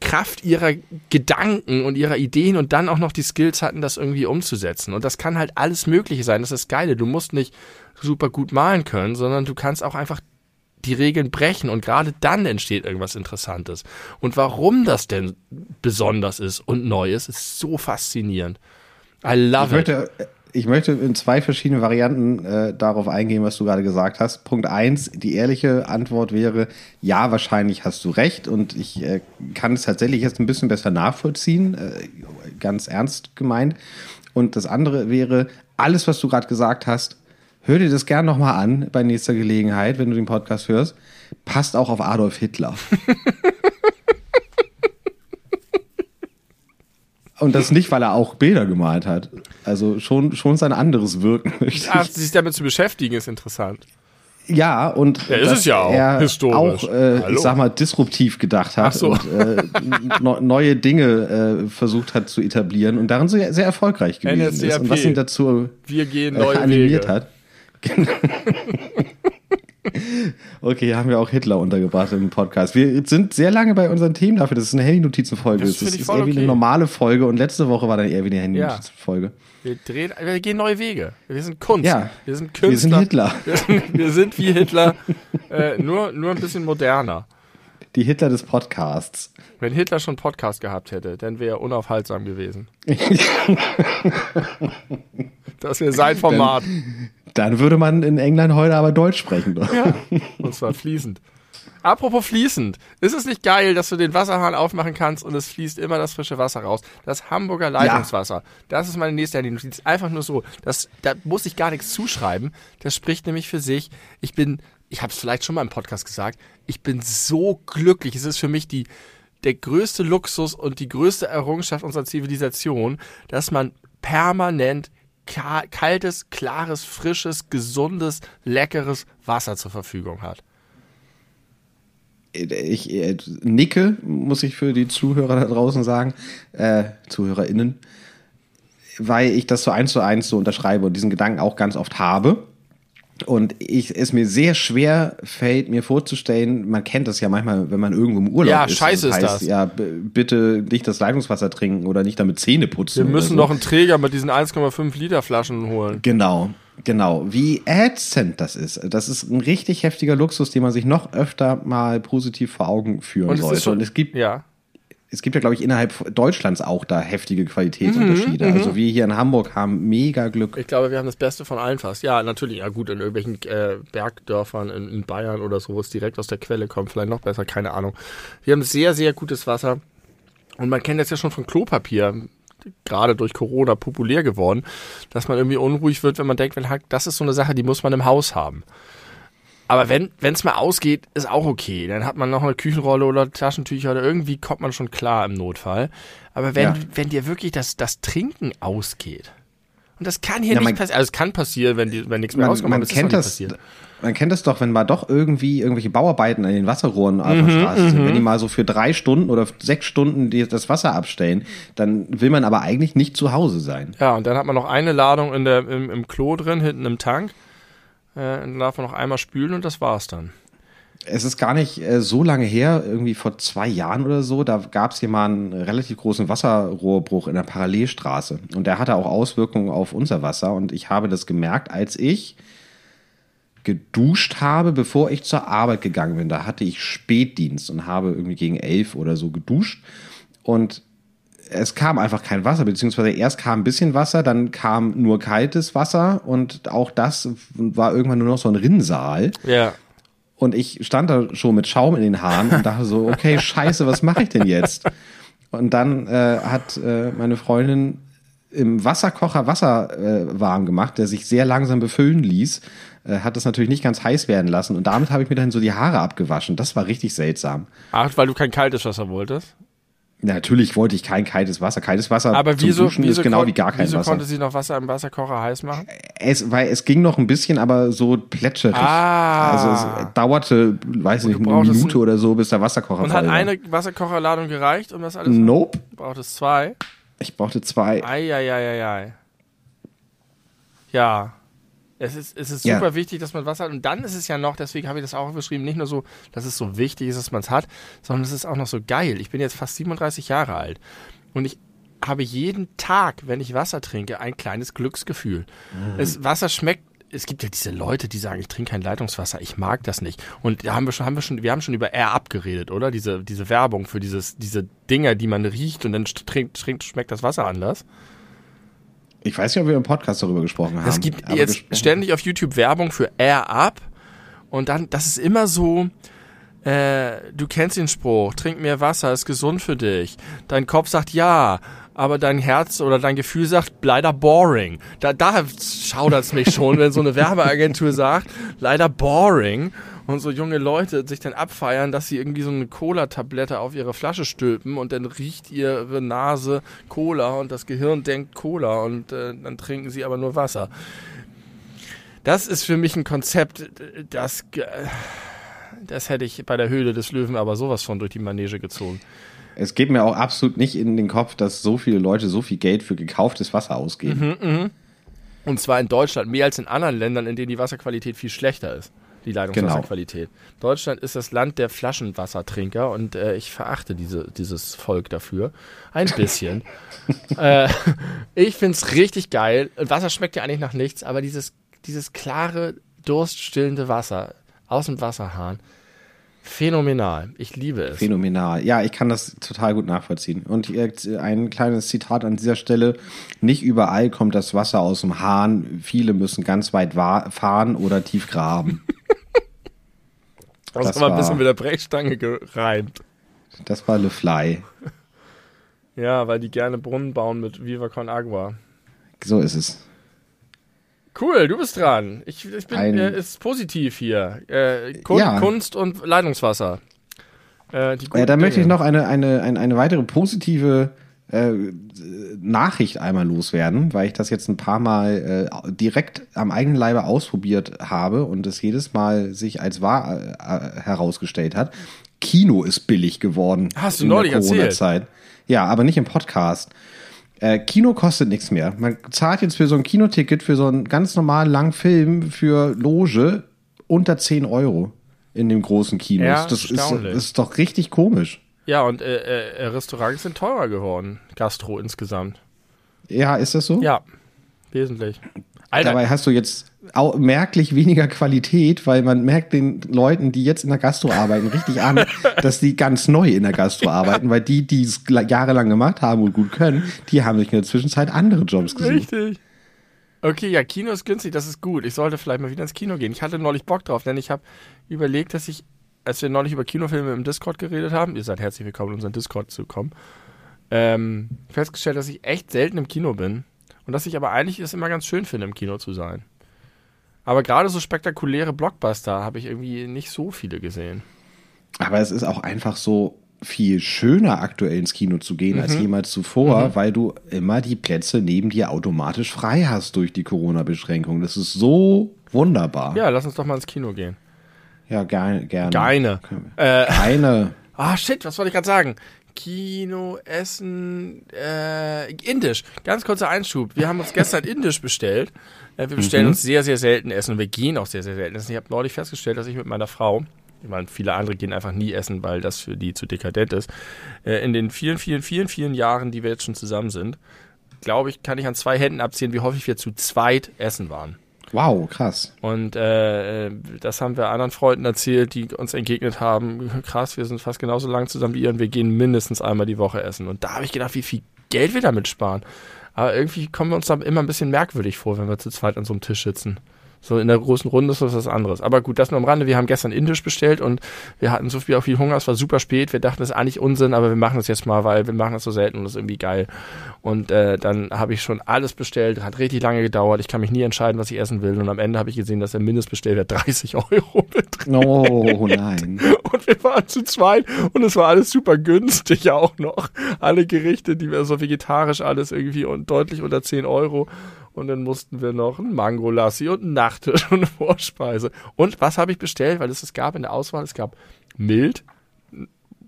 Kraft ihrer Gedanken und ihrer Ideen und dann auch noch die Skills hatten, das irgendwie umzusetzen. Und das kann halt alles Mögliche sein. Das ist das Geile. Du musst nicht super gut malen können, sondern du kannst auch einfach die Regeln brechen und gerade dann entsteht irgendwas Interessantes. Und warum das denn besonders ist und neu ist, ist so faszinierend. I love ich möchte, it. Ich möchte in zwei verschiedenen Varianten äh, darauf eingehen, was du gerade gesagt hast. Punkt eins, die ehrliche Antwort wäre, ja, wahrscheinlich hast du recht und ich äh, kann es tatsächlich jetzt ein bisschen besser nachvollziehen, äh, ganz ernst gemeint. Und das andere wäre, alles, was du gerade gesagt hast, hör dir das gern nochmal an bei nächster Gelegenheit, wenn du den Podcast hörst. Passt auch auf Adolf Hitler. Und das nicht, weil er auch Bilder gemalt hat. Also schon, schon sein anderes Wirken. Ach, sich damit zu beschäftigen, ist interessant. Ja, und ja, ist es ja auch, er historisch. auch, äh, ich sag mal, disruptiv gedacht hat so. und äh, no, neue Dinge äh, versucht hat zu etablieren und darin sehr, sehr erfolgreich gewesen NSCAP. ist. Und was ihn dazu Wir gehen neue animiert Wege. hat. Genau. Okay, haben wir auch Hitler untergebracht im Podcast. Wir sind sehr lange bei unseren Themen dafür. Das ist eine Handy-Notizen-Folge. Das, das ist eher okay. wie eine normale Folge und letzte Woche war dann eher wie eine Handy-Notizen-Folge. Wir, drehen, wir gehen neue Wege. Wir sind Kunst. Ja, wir sind Künstler. Wir sind Hitler. Wir sind, wir sind wie Hitler, äh, nur, nur ein bisschen moderner. Die Hitler des Podcasts. Wenn Hitler schon Podcast gehabt hätte, dann wäre er unaufhaltsam gewesen. das wäre sein Format. Dann, dann, würde man in England heute aber Deutsch sprechen. Ja, und zwar fließend. Apropos fließend, ist es nicht geil, dass du den Wasserhahn aufmachen kannst und es fließt immer das frische Wasser raus? Das Hamburger Leitungswasser. Ja. Das ist meine nächste Handy-Notiz. Einfach nur so. Das, da muss ich gar nichts zuschreiben. Das spricht nämlich für sich. Ich bin, ich habe es vielleicht schon mal im Podcast gesagt, ich bin so glücklich. Es ist für mich die, der größte Luxus und die größte Errungenschaft unserer Zivilisation, dass man permanent kaltes, klares, frisches, gesundes, leckeres Wasser zur Verfügung hat ich äh, nicke, muss ich für die Zuhörer da draußen sagen, äh, ZuhörerInnen, weil ich das so eins zu eins so unterschreibe und diesen Gedanken auch ganz oft habe. Und ich, es mir sehr schwer fällt, mir vorzustellen, man kennt das ja manchmal, wenn man irgendwo im Urlaub ja, ist. Ja, scheiße das heißt, ist das. Ja, bitte nicht das Leitungswasser trinken oder nicht damit Zähne putzen. Wir müssen so. noch einen Träger mit diesen 1,5 Liter Flaschen holen. Genau. Genau, wie ätzend das ist. Das ist ein richtig heftiger Luxus, den man sich noch öfter mal positiv vor Augen führen und sollte. Und es gibt, ja. Es gibt ja, glaube ich, innerhalb Deutschlands auch da heftige Qualitätsunterschiede. Mhm, also mhm. wir hier in Hamburg haben mega Glück. Ich glaube, wir haben das Beste von allen fast. Ja, natürlich, ja gut, in irgendwelchen äh, Bergdörfern in, in Bayern oder so, wo es direkt aus der Quelle kommt, vielleicht noch besser, keine Ahnung. Wir haben sehr, sehr gutes Wasser. Und man kennt das ja schon von Klopapier gerade durch Corona populär geworden, dass man irgendwie unruhig wird, wenn man denkt, das ist so eine Sache, die muss man im Haus haben. Aber wenn es mal ausgeht, ist auch okay. Dann hat man noch eine Küchenrolle oder Taschentücher oder irgendwie kommt man schon klar im Notfall. Aber wenn, ja. wenn dir wirklich das, das Trinken ausgeht, und das kann hier ja, nicht passieren, also es kann passieren, wenn, die, wenn nichts mehr rauskommt, man aber kennt das, passiert man kennt das doch, wenn mal doch irgendwie irgendwelche Bauarbeiten an den Wasserrohren auf der mhm, Straße sind. Mhm. Wenn die mal so für drei Stunden oder sechs Stunden die, das Wasser abstellen, dann will man aber eigentlich nicht zu Hause sein. Ja, und dann hat man noch eine Ladung in der, im, im Klo drin, hinten im Tank. Äh, dann darf man noch einmal spülen und das war's dann. Es ist gar nicht äh, so lange her, irgendwie vor zwei Jahren oder so, da gab es hier mal einen relativ großen Wasserrohrbruch in der Parallelstraße. Und der hatte auch Auswirkungen auf unser Wasser. Und ich habe das gemerkt, als ich geduscht habe, bevor ich zur Arbeit gegangen bin. Da hatte ich Spätdienst und habe irgendwie gegen elf oder so geduscht. Und es kam einfach kein Wasser, beziehungsweise erst kam ein bisschen Wasser, dann kam nur kaltes Wasser und auch das war irgendwann nur noch so ein Rinnsal. Ja. Und ich stand da schon mit Schaum in den Haaren und dachte so, okay, scheiße, was mache ich denn jetzt? Und dann äh, hat äh, meine Freundin im Wasserkocher Wasser äh, warm gemacht, der sich sehr langsam befüllen ließ äh, hat es natürlich nicht ganz heiß werden lassen und damit habe ich mir dann so die Haare abgewaschen. Das war richtig seltsam. Ach, weil du kein kaltes Wasser wolltest? Natürlich wollte ich kein kaltes Wasser. Kaltes Wasser Aber zum wieso, Duschen wieso ist genau wie gar kein wieso Wasser. konnte sie noch Wasser im Wasserkocher heiß machen? Es, weil es ging noch ein bisschen, aber so plätscherig. Ah. Also es dauerte, weiß ich nicht, eine brauchtest Minute ein- oder so, bis der Wasserkocher Und hat war. eine Wasserkocherladung gereicht, um das alles? Nope. Braucht es zwei? Ich brauchte zwei. Eieieiei. Ja. Es ist, es ist Ja. super wichtig, dass man Wasser hat. Und dann ist es ja noch, deswegen habe ich das auch beschrieben, nicht nur so, dass es so wichtig ist, dass man es hat, sondern es ist auch noch so geil. Ich bin jetzt fast 37 Jahre alt. Und ich habe jeden Tag, wenn ich Wasser trinke, ein kleines Glücksgefühl. Es, Wasser schmeckt. Es gibt ja diese Leute, die sagen, ich trinke kein Leitungswasser, ich mag das nicht. Und da haben wir schon, haben wir schon, wir haben schon über Air abgeredet, oder? Diese, diese Werbung für dieses, diese Dinger, die man riecht und dann trinkt, trinkt, schmeckt das Wasser anders. Ich weiß nicht, ob wir im Podcast darüber gesprochen haben. Es gibt jetzt ständig auf YouTube Werbung für Air Up und dann, das ist immer so, äh, du kennst den Spruch, trink mehr Wasser, ist gesund für dich. Dein Kopf sagt ja, aber dein Herz oder dein Gefühl sagt leider boring. Da, da schaudert's mich schon, wenn so eine Werbeagentur sagt, leider boring. Und so junge Leute sich dann abfeiern, dass sie irgendwie so eine Cola-Tablette auf ihre Flasche stülpen und dann riecht ihre Nase Cola und das Gehirn denkt Cola und äh, dann trinken sie aber nur Wasser. Das ist für mich ein Konzept, das, das hätte ich bei der Höhle des Löwen aber sowas von durch die Manege gezogen. Es geht mir auch absolut nicht in den Kopf, dass so viele Leute so viel Geld für gekauftes Wasser ausgeben. Mhm. Und zwar in Deutschland mehr als in anderen Ländern, in denen die Wasserqualität viel schlechter ist. Die Leitungswasserqualität. Deutschland ist das Land der Flaschenwassertrinker und äh, ich verachte diese, dieses Volk dafür. Ein bisschen. äh, ich find's richtig geil. Wasser schmeckt ja eigentlich nach nichts, aber dieses, dieses klare, durststillende Wasser aus dem Wasserhahn, phänomenal. Ich liebe es. Phänomenal. Ja, ich kann das total gut nachvollziehen. Und hier ein kleines Zitat an dieser Stelle. Nicht überall kommt das Wasser aus dem Hahn. Viele müssen ganz weit fahren oder tief graben. das das war ein bisschen mit der Brechstange gereimt. Das war Le Fly. Ja, weil die gerne Brunnen bauen mit Viva Con Agua. So ist es. Cool, du bist dran. Ich, ich bin, Ein- äh, ist positiv hier. Äh, Kun Ja. Kunst und Leitungswasser. Äh, Ja, da möchte ich noch eine, eine, eine, eine weitere positive äh, Nachricht einmal loswerden, weil ich das jetzt ein paar Mal äh, direkt am eigenen Leibe ausprobiert habe und es jedes Mal sich als wahr äh, herausgestellt hat. Kino ist billig geworden. Hast du in der neulich erzählt. Corona-Zeit. Ja, aber nicht im Podcast. Äh, Kino kostet nichts mehr. Man zahlt jetzt für so ein Kinoticket für so einen ganz normalen langen Film für Loge unter 10 Euro in dem großen Kinos. Ja, das ist, ist doch richtig komisch. Ja, und äh, äh, Restaurants sind teurer geworden. Gastro insgesamt. Ja, ist das so? Ja, wesentlich. Alter, Dabei hast du jetzt auch merklich weniger Qualität, weil man merkt den Leuten, die jetzt in der Gastro arbeiten, richtig an, dass die ganz neu in der Gastro arbeiten, weil die, die es jahrelang gemacht haben und gut können, die haben sich in der Zwischenzeit andere Jobs gesucht. richtig. Okay, ja, Kino ist günstig, das ist gut. Ich sollte vielleicht mal wieder ins Kino gehen. Ich hatte neulich Bock drauf, denn ich habe überlegt, dass ich, als wir neulich über Kinofilme im Discord geredet haben, ihr seid herzlich willkommen, in unseren Discord zu kommen, ähm, festgestellt, dass ich echt selten im Kino bin. Und dass ich aber eigentlich es immer ganz schön finde, im Kino zu sein. Aber gerade so spektakuläre Blockbuster habe ich irgendwie nicht so viele gesehen. Aber es ist auch einfach so viel schöner, aktuell ins Kino zu gehen als jemals zuvor, weil du immer die Plätze neben dir automatisch frei hast durch die Corona-Beschränkung. Das ist so wunderbar. Ja, lass uns doch mal ins Kino gehen. Ja, gerne. gerne. Geine. Äh, Keine. Ah, shit, was wollte ich gerade sagen? Kino, Essen, äh, Indisch. Ganz kurzer Einschub. Wir haben uns gestern Indisch bestellt. Äh, wir bestellen uns sehr, sehr selten Essen und wir gehen auch sehr, sehr selten essen. Ich habe neulich festgestellt, dass ich mit meiner Frau, ich meine, viele andere gehen einfach nie essen, weil das für die zu dekadent ist. Äh, in den vielen, vielen, vielen, vielen Jahren, die wir jetzt schon zusammen sind, glaube ich, kann ich an zwei Händen abziehen, wie häufig wir zu zweit essen waren. Wow, krass. Und äh, das haben wir anderen Freunden erzählt, die uns entgegnet haben, krass, wir sind fast genauso lang zusammen wie ihr und wir gehen mindestens einmal die Woche essen. Und da habe ich gedacht, wie viel Geld wir damit sparen. Aber irgendwie kommen wir uns da immer ein bisschen merkwürdig vor, wenn wir zu zweit an so einem Tisch sitzen. So in der großen Runde ist das was anderes. Aber gut, das nur am Rande. Wir haben gestern Indisch bestellt und wir hatten so viel, auch viel Hunger. Es war super spät. Wir dachten, das ist eigentlich Unsinn, aber wir machen das jetzt mal, weil wir machen das so selten und das ist irgendwie geil. Und äh, dann habe ich schon alles bestellt. Hat richtig lange gedauert. Ich kann mich nie entscheiden, was ich essen will. Und am Ende habe ich gesehen, dass der Mindestbestellwert 30 Euro beträgt. Oh nein. Und wir waren zu zweit und es war alles super günstig auch noch. Alle Gerichte, die wir so vegetarisch alles irgendwie und deutlich unter 10 Euro. Und dann mussten wir noch ein Mangolassi und einen Nachtisch und eine Vorspeise. Und was habe ich bestellt? Weil es es gab in der Auswahl, es gab mild,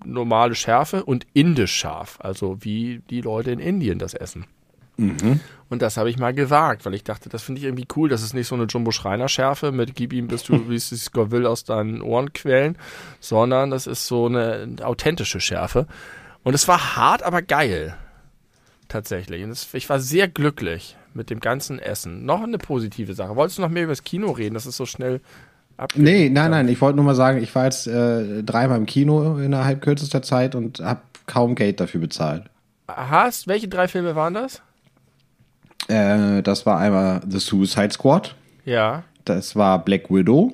normale Schärfe und indisch scharf. Also wie die Leute in Indien das essen. Mhm. Und das habe ich mal gewagt, weil ich dachte, das finde ich irgendwie cool. Das ist nicht so eine Jumbo-Schreiner-Schärfe mit gib ihm, bis du, wie es sich will, aus deinen Ohren quälen, sondern das ist so eine authentische Schärfe. Und es war hart, aber geil. Tatsächlich. Und es, ich war sehr glücklich mit dem ganzen Essen. Noch eine positive Sache. Wolltest du noch mehr über das Kino reden? Das ist so schnell abgelegt. Nee, nein, nein, ich wollte nur mal sagen, ich war jetzt äh, dreimal im Kino innerhalb kürzester Zeit und habe kaum Geld dafür bezahlt. Hast, welche drei Filme waren das? Äh, das war einmal The Suicide Squad, Ja. das war Black Widow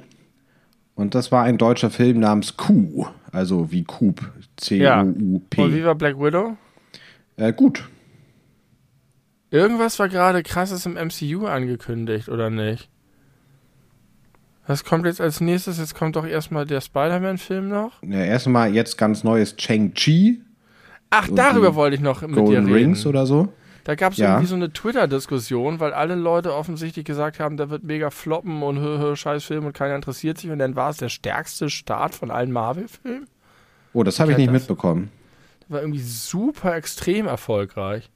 und das war ein deutscher Film namens Q, also wie Coop, Ja. Und wie C-U-U-P. war Black Widow? Äh, gut. Irgendwas war gerade krasses im MCU angekündigt, oder nicht? Was kommt jetzt als nächstes? Jetzt kommt doch erstmal der Spider-Man-Film noch. Ja, erstmal jetzt ganz neues Chang-Chi, Ach, Und darüber wollte ich noch mit dir Golden reden. Rings oder so. Da gab es Ja. irgendwie so eine Twitter-Diskussion, weil alle Leute offensichtlich gesagt haben, der wird mega floppen und hö, hö, scheiß Film und keiner interessiert sich. Und dann war es der stärkste Start von allen Marvel-Filmen. Oh, das habe ich nicht das. mitbekommen. Der war irgendwie super extrem erfolgreich.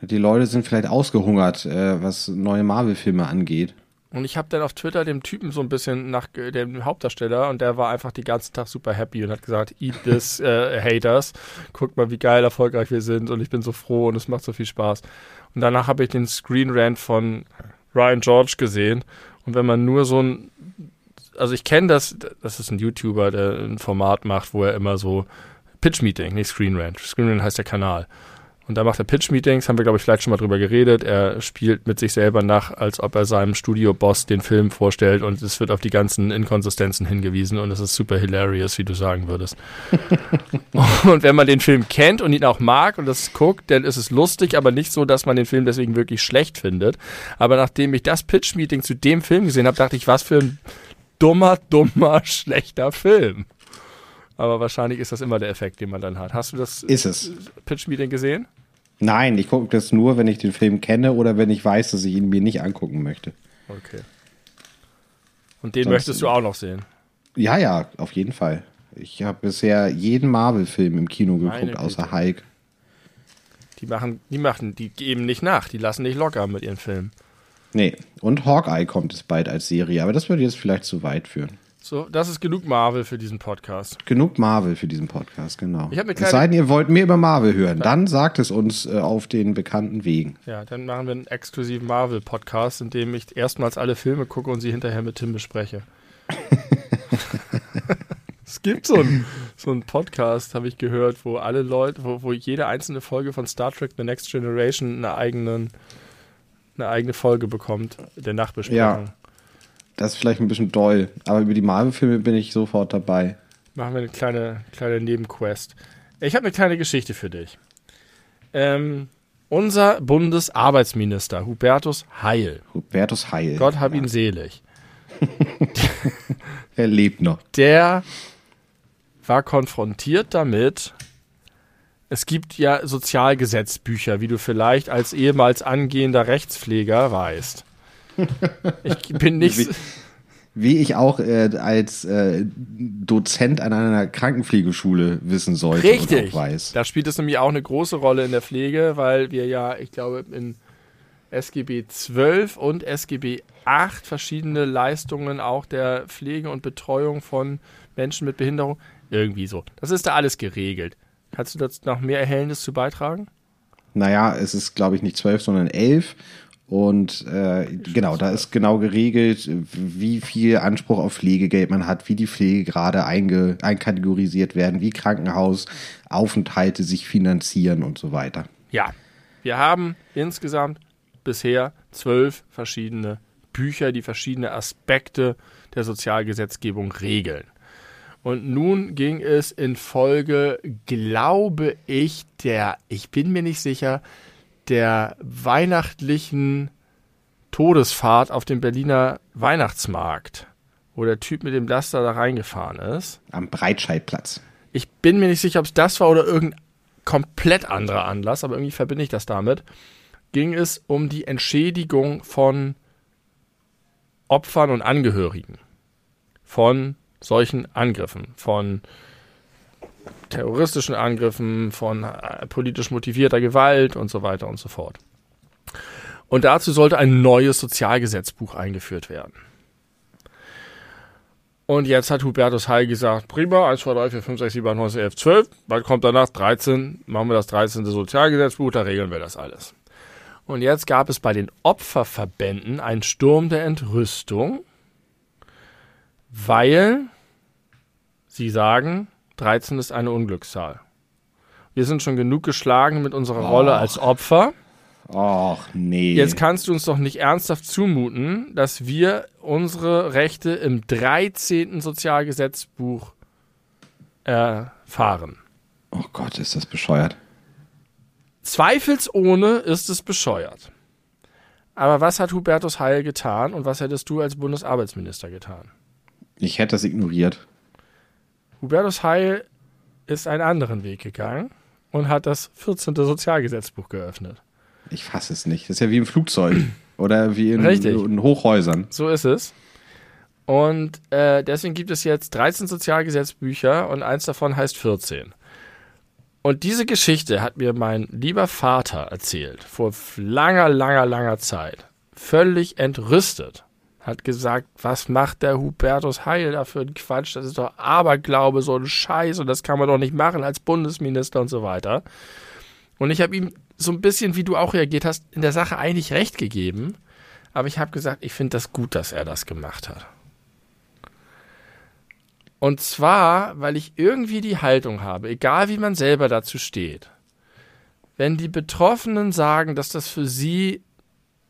Die Leute sind vielleicht ausgehungert, äh, was neue Marvel-Filme angeht. Und ich habe dann auf Twitter dem Typen so ein bisschen nach dem Hauptdarsteller und der war einfach den ganzen Tag super happy und hat gesagt, eat this, äh, haters. Guckt mal, wie geil erfolgreich wir sind und ich bin so froh und es macht so viel Spaß. Und danach habe ich den Screen Rant von Ryan George gesehen und wenn man nur so ein, also ich kenne das, das ist ein YouTuber, der ein Format macht, wo er immer so Pitch Meeting, nicht Screen Rant. Screen Rant heißt der Kanal. Und da macht er Pitch-Meetings, haben wir, glaube ich, vielleicht schon mal drüber geredet. Er spielt mit sich selber nach, als ob er seinem Studio-Boss den Film vorstellt und es wird auf die ganzen Inkonsistenzen hingewiesen und es ist super hilarious, wie du sagen würdest. und wenn man den Film kennt und ihn auch mag und das guckt, dann ist es lustig, aber nicht so, dass man den Film deswegen wirklich schlecht findet. Aber nachdem ich das Pitch-Meeting zu dem Film gesehen habe, dachte ich, was für ein dummer, dummer, schlechter Film. Aber wahrscheinlich ist das immer der Effekt, den man dann hat. Hast du das. Pitch-Meeting gesehen? Nein, ich gucke das nur, wenn ich den Film kenne oder wenn ich weiß, dass ich ihn mir nicht angucken möchte. Okay. Und den Sonst- möchtest du auch noch sehen. Ja, ja, auf jeden Fall. Ich habe bisher jeden Marvel-Film im Kino Meine geguckt, außer Güte. Hulk. Die machen, die machen, die geben nicht nach, die lassen nicht locker mit ihren Filmen. Nee, und Hawkeye kommt es bald als Serie, aber das würde jetzt vielleicht zu weit führen. So, das ist genug Marvel für diesen Podcast. Genug Marvel für diesen Podcast, genau. Ich eine es sei denn, ihr wollt mehr über Marvel hören, dann sagt es uns äh, auf den bekannten Wegen. Ja, dann machen wir einen exklusiven Marvel-Podcast, in dem ich erstmals alle Filme gucke und sie hinterher mit Tim bespreche. es gibt so einen so einen Podcast, habe ich gehört, wo alle Leute, wo, wo jede einzelne Folge von Star Trek The Next Generation eine, eigenen, eine eigene Folge bekommt, der Nachbesprechung. Ja. Das ist vielleicht ein bisschen doll, aber über die Marvel-Filme bin ich sofort dabei. Machen wir eine kleine, kleine Nebenquest. Ich habe eine kleine Geschichte für dich. Ähm, unser Bundesarbeitsminister Hubertus Heil, Hubertus Heil. Gott hab ihn selig, Er lebt noch. der war konfrontiert damit, es gibt ja Sozialgesetzbücher, wie du vielleicht als ehemals angehender Rechtspfleger weißt. Ich bin nicht. Wie- Wie ich auch äh, als äh, Dozent an einer Krankenpflegeschule wissen sollte Richtig. weiß. Da spielt es nämlich auch eine große Rolle in der Pflege, weil wir ja, ich glaube, in SGB 12 und SGB 8 verschiedene Leistungen auch der Pflege und Betreuung von Menschen mit Behinderung. Irgendwie so. Das ist da alles geregelt. Kannst du dazu noch mehr Erhellendes zu beitragen? Naja, es ist, glaube ich, nicht zwölf, sondern elf. Und äh, genau, da ist genau geregelt, wie viel Anspruch auf Pflegegeld man hat, wie die Pflegegrade einge einkategorisiert werden, wie Krankenhausaufenthalte sich finanzieren und so weiter. Ja. Wir haben insgesamt bisher zwölf verschiedene Bücher, die verschiedene Aspekte der Sozialgesetzgebung regeln. Und nun ging es in Folge, glaube ich, der, ich bin mir nicht sicher, der weihnachtlichen Todesfahrt auf dem Berliner Weihnachtsmarkt, wo der Typ mit dem Laster da reingefahren ist. Am Breitscheidplatz. Ich bin mir nicht sicher, ob es das war oder irgendein komplett anderer Anlass, aber irgendwie verbinde ich das damit. Ging es um die Entschädigung von Opfern und Angehörigen von solchen Angriffen, von terroristischen Angriffen, von äh, politisch motivierter Gewalt und so weiter und so fort. Und dazu sollte ein neues Sozialgesetzbuch eingeführt werden. Und jetzt hat Hubertus Heil gesagt, prima, 1, 2, 3, 4, 5, 6, 7, 8, 9, 10, 11, 12. Bald kommt danach 13, machen wir das 13. Sozialgesetzbuch, da regeln wir das alles. Und jetzt gab es bei den Opferverbänden einen Sturm der Entrüstung, weil sie sagen, 13 ist eine Unglückszahl. Wir sind schon genug geschlagen mit unserer oh. Rolle als Opfer. Och, nee. Jetzt kannst du uns doch nicht ernsthaft zumuten, dass wir unsere Rechte im 13. Sozialgesetzbuch erfahren. Oh Gott, ist das bescheuert. Zweifelsohne ist es bescheuert. Aber was hat Hubertus Heil getan und was hättest du als Bundesarbeitsminister getan? Ich hätte das ignoriert. Hubertus Heil ist einen anderen Weg gegangen und hat das 14. Sozialgesetzbuch geöffnet. Ich fasse es nicht. Das ist ja wie im Flugzeug oder wie in, in Hochhäusern. So ist es. Und äh, deswegen gibt es jetzt 13 Sozialgesetzbücher und eins davon heißt 14. Und diese Geschichte hat mir mein lieber Vater erzählt, vor langer, langer, langer Zeit. Völlig entrüstet hat gesagt, was macht der Hubertus Heil da für einen Quatsch? Das ist doch Aberglaube, so ein Scheiß und das kann man doch nicht machen als Bundesminister und so weiter. Und ich habe ihm so ein bisschen, wie du auch reagiert hast, in der Sache eigentlich recht gegeben. Aber ich habe gesagt, ich finde das gut, dass er das gemacht hat. Und zwar, weil ich irgendwie die Haltung habe, egal wie man selber dazu steht, wenn die Betroffenen sagen, dass das für sie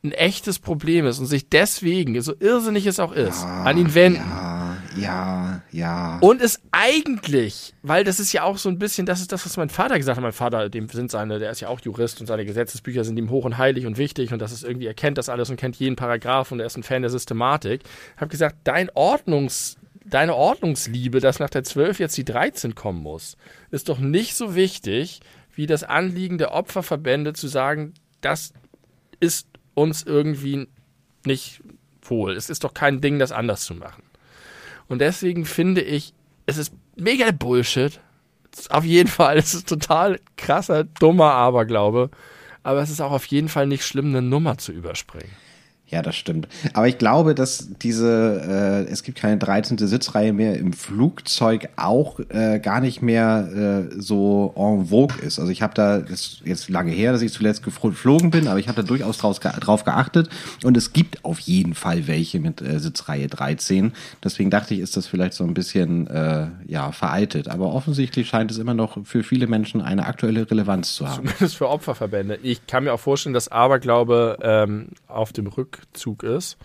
ein echtes Problem ist und sich deswegen, so irrsinnig es auch ist, ja, an ihn wenden. Ja, ja, ja. Und es eigentlich, weil das ist ja auch so ein bisschen, das ist das, was mein Vater gesagt hat. Mein Vater, dem sind seine, der ist ja auch Jurist und seine Gesetzesbücher sind ihm hoch und heilig und wichtig und das ist irgendwie, er kennt das alles und kennt jeden Paragraph und er ist ein Fan der Systematik. Ich habe gesagt, dein Ordnungs, deine Ordnungsliebe, dass nach der 12 jetzt die 13 kommen muss, ist doch nicht so wichtig, wie das Anliegen der Opferverbände zu sagen, das ist uns irgendwie nicht wohl. Es ist doch kein Ding, das anders zu machen. Und deswegen finde ich, es ist mega Bullshit. Auf jeden Fall, es ist total krasser, dummer Aberglaube. Aber es ist auch auf jeden Fall nicht schlimm, eine Nummer zu überspringen. Ja, das stimmt. Aber ich glaube, dass diese, äh, es gibt keine 13. Sitzreihe mehr im Flugzeug auch äh, gar nicht mehr äh, so en vogue ist. Also ich habe da, das ist jetzt lange her, dass ich zuletzt geflogen bin, aber ich habe da durchaus draus, drauf geachtet und es gibt auf jeden Fall welche mit äh, Sitzreihe 13. Deswegen dachte ich, ist das vielleicht so ein bisschen äh, ja veraltet. Aber offensichtlich scheint es immer noch für viele Menschen eine aktuelle Relevanz zu haben. Zumindest für Opferverbände. Ich kann mir auch vorstellen, dass Aberglaube ähm, auf dem Rück Rückzug ist.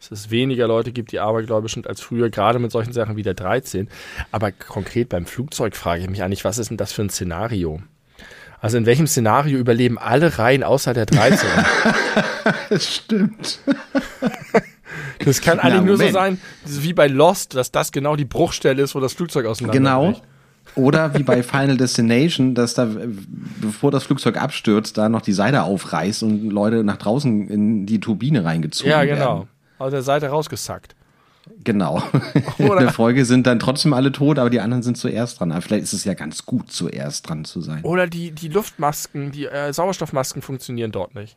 Dass es weniger Leute gibt, die abergläubisch sind als früher, gerade mit solchen Sachen wie der 13. Aber konkret beim Flugzeug frage ich mich eigentlich, was ist denn das für ein Szenario? Also in welchem Szenario überleben alle Reihen außer der 13? das stimmt. Das kann eigentlich Na, nur so sein, wie bei Lost, dass das genau die Bruchstelle ist, wo das Flugzeug auseinander Genau. Oder wie bei Final Destination, dass da, bevor das Flugzeug abstürzt, da noch die Seite aufreißt und Leute nach draußen in die Turbine reingezogen werden. Ja, genau. Werden. Aus der Seite rausgesackt. Genau. In der Folge sind dann trotzdem alle tot, aber die anderen sind zuerst dran. Aber vielleicht ist es ja ganz gut, zuerst dran zu sein. Oder die, die Luftmasken, die äh, Sauerstoffmasken funktionieren dort nicht.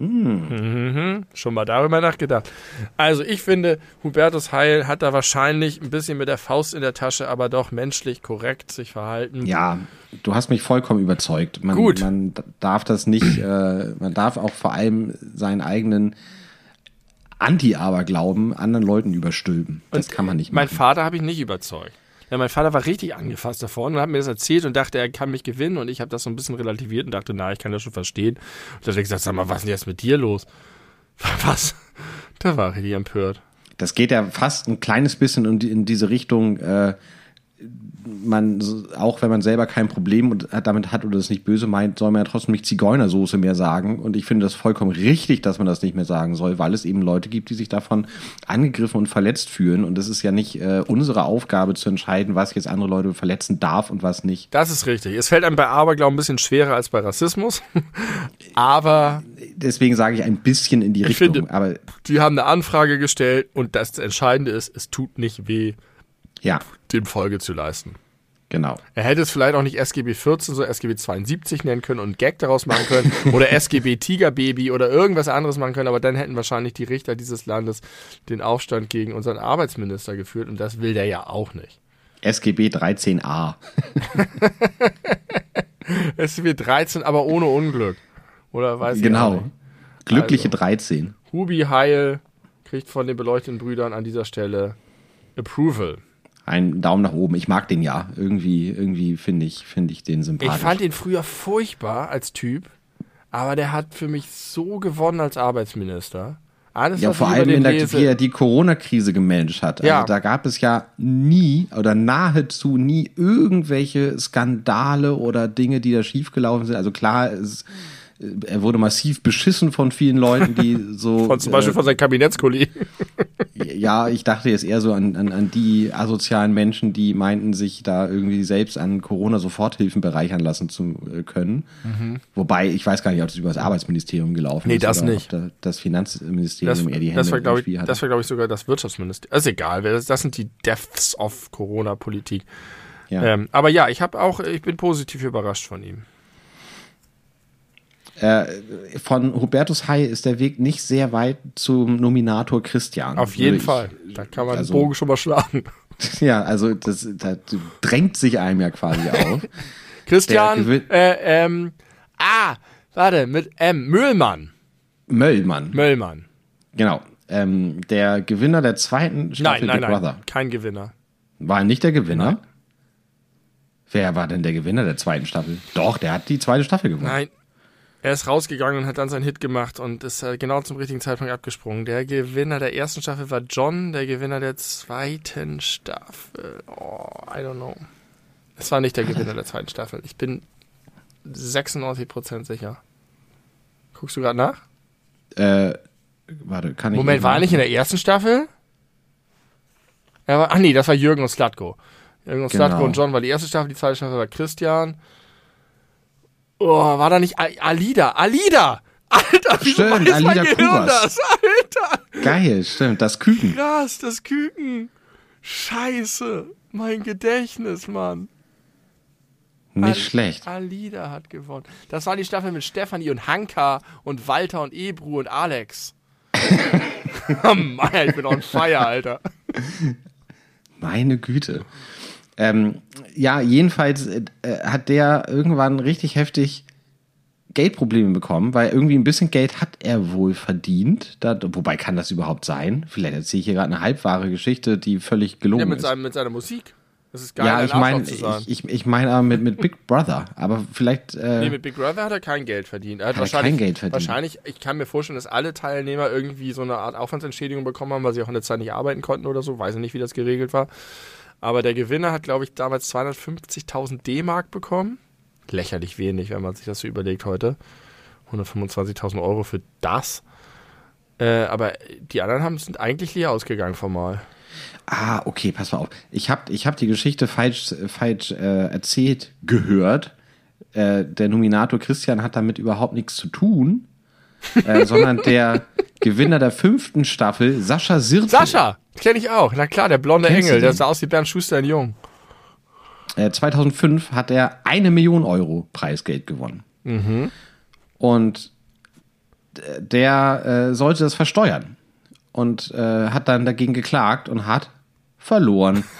Mm. Mhm, schon mal darüber nachgedacht. Also ich finde, Hubertus Heil hat da wahrscheinlich ein bisschen mit der Faust in der Tasche, aber doch menschlich korrekt sich verhalten. Ja, du hast mich vollkommen überzeugt. Man, Gut. man darf das nicht, äh, man darf auch vor allem seinen eigenen Anti-Aberglauben anderen Leuten überstülpen. Das Und kann man nicht machen. Mein Vater habe ich nicht überzeugt. Ja, mein Vater war richtig angefasst davon und hat mir das erzählt und dachte, er kann mich gewinnen. Und ich habe das so ein bisschen relativiert und dachte, na, ich kann das schon verstehen. Und dann hat er gesagt, sag mal, was ist denn jetzt mit dir los? Was? Der war richtig empört. Das geht ja fast ein kleines bisschen in, die, in diese Richtung, äh, man, auch wenn man selber kein Problem damit hat oder das nicht böse meint, soll man ja trotzdem nicht Zigeunersoße mehr sagen. Und ich finde das vollkommen richtig, dass man das nicht mehr sagen soll, weil es eben Leute gibt, die sich davon angegriffen und verletzt fühlen. Und es ist ja nicht äh, unsere Aufgabe zu entscheiden, was jetzt andere Leute verletzen darf und was nicht. Das ist richtig. Es fällt einem bei Aberglauben ein bisschen schwerer als bei Rassismus. Aber. Deswegen sage ich ein bisschen in die Richtung. Finde, aber die haben eine Anfrage gestellt und das Entscheidende ist, es tut nicht weh ja. dem Folge zu leisten. Genau. Er hätte es vielleicht auch nicht SGB 14, so SGB 72 nennen können und Gag daraus machen können oder SGB Tigerbaby oder irgendwas anderes machen können, aber dann hätten wahrscheinlich die Richter dieses Landes den Aufstand gegen unseren Arbeitsminister geführt und das will der ja auch nicht. SGB 13a. SGB 13, aber ohne Unglück. Oder weiß genau. ich Genau. Glückliche also, 13. Hubi Heil kriegt von den beleuchteten Brüdern an dieser Stelle Approval einen Daumen nach oben. Ich mag den ja. Irgendwie, irgendwie finde ich, finde ich den sympathisch. Ich fand ihn früher furchtbar als Typ, aber der hat für mich so gewonnen als Arbeitsminister. Alles, ja, vor allem in der, wie er die Corona-Krise gemanagt hat. Also ja. da gab es ja nie oder nahezu nie irgendwelche Skandale oder Dinge, die da schiefgelaufen sind. Also klar, es er wurde massiv beschissen von vielen Leuten, die so. von zum Beispiel äh, von seinen Kabinettskollegen. ja, ich dachte jetzt eher so an, an, an die asozialen Menschen, die meinten, sich da irgendwie selbst an Corona-Soforthilfen bereichern lassen zu äh, können. Mhm. Wobei, ich weiß gar nicht, ob das über das Arbeitsministerium gelaufen nee, ist. Nee, das nicht. das Finanzministerium das, eher die Hände das war, glaube ich, Das war, glaube ich, sogar das Wirtschaftsministerium. ist egal, das, das sind die Deaths of Corona-Politik. Ja. Ähm, aber ja, ich habe auch, ich bin positiv überrascht von ihm. Äh, von Hubertus Heil ist der Weg nicht sehr weit zum Nominator Christian. Auf jeden ich, Fall. Da kann man also, den Bogen schon mal schlagen. Ja, also das, das drängt sich einem ja quasi auf. Christian, äh, ähm, ah, warte, mit M, Müllmann. Möllmann. Möllmann. Genau. Ähm, der Gewinner der zweiten Staffel nein, nein, Big Brother. Nein, kein Gewinner. War nicht der Gewinner? Nein. Wer war denn der Gewinner der zweiten Staffel? Doch, der hat die zweite Staffel gewonnen. Nein, er ist rausgegangen und hat dann seinen Hit gemacht und ist äh, genau zum richtigen Zeitpunkt abgesprungen. Der Gewinner der ersten Staffel war John, der Gewinner der zweiten Staffel. Oh, I don't know. Es war nicht der Gewinner der zweiten Staffel. Ich bin 96% sicher. Guckst du gerade nach? Äh, warte, kann ich. Moment, war er nicht in der ersten Staffel? Er war, ach nee, das war Jürgen und Slatko. Jürgen und genau. Slatko und John war die erste Staffel, die zweite Staffel war Christian. Oh, war da nicht Alida? Alida! Alter, wie stimmt, weiß Alida mein Gehirn das? Alter! Geil, stimmt, das Küken. Krass, das Küken. Scheiße, mein Gedächtnis, Mann. Nicht Al schlecht. Alida hat gewonnen. Das war die Staffel mit Stefanie und Hanka und Walter und Ebru und Alex. oh Mann, ich bin on fire, Alter. Meine Güte. Ähm, ja, jedenfalls äh, hat der irgendwann richtig heftig Geldprobleme bekommen, weil irgendwie ein bisschen Geld hat er wohl verdient. Da, wobei kann das überhaupt sein? Vielleicht erzähle ich hier gerade eine halbwahre Geschichte, die völlig gelungen ja, mit ist. Seinem, mit seiner Musik. Das ist geil, ja, ich meine, ich, ich, meine aber mit, mit Big Brother. Aber vielleicht. Äh, nee, mit Big Brother hat er kein Geld verdient. Er hat, hat wahrscheinlich, kein Geld verdient. Wahrscheinlich, ich kann mir vorstellen, dass alle Teilnehmer irgendwie so eine Art Aufwandsentschädigung bekommen haben, weil sie auch in der Zeit nicht arbeiten konnten oder so. Weiß ich nicht, wie das geregelt war. Aber der Gewinner hat, glaube ich, damals 250.000 D-Mark bekommen. Lächerlich wenig, wenn man sich das so überlegt heute. 125.000 Euro für das. Äh, aber die anderen haben, sind eigentlich leer ausgegangen formal. Ah, okay, pass mal auf. Ich habe ich hab die Geschichte falsch, falsch äh, erzählt gehört. Äh, der Nominator Christian hat damit überhaupt nichts zu tun, äh, sondern der Gewinner der fünften Staffel, Sascha Sirtel. Sascha! Kenne ich auch. Na klar, der blonde Kennst Engel, der sah aus wie Bernd Schuster in Jung. 2005 äh, hat er eine Million Euro Preisgeld gewonnen. Mhm. Und der äh, sollte das versteuern. Und äh, hat dann dagegen geklagt und hat verloren.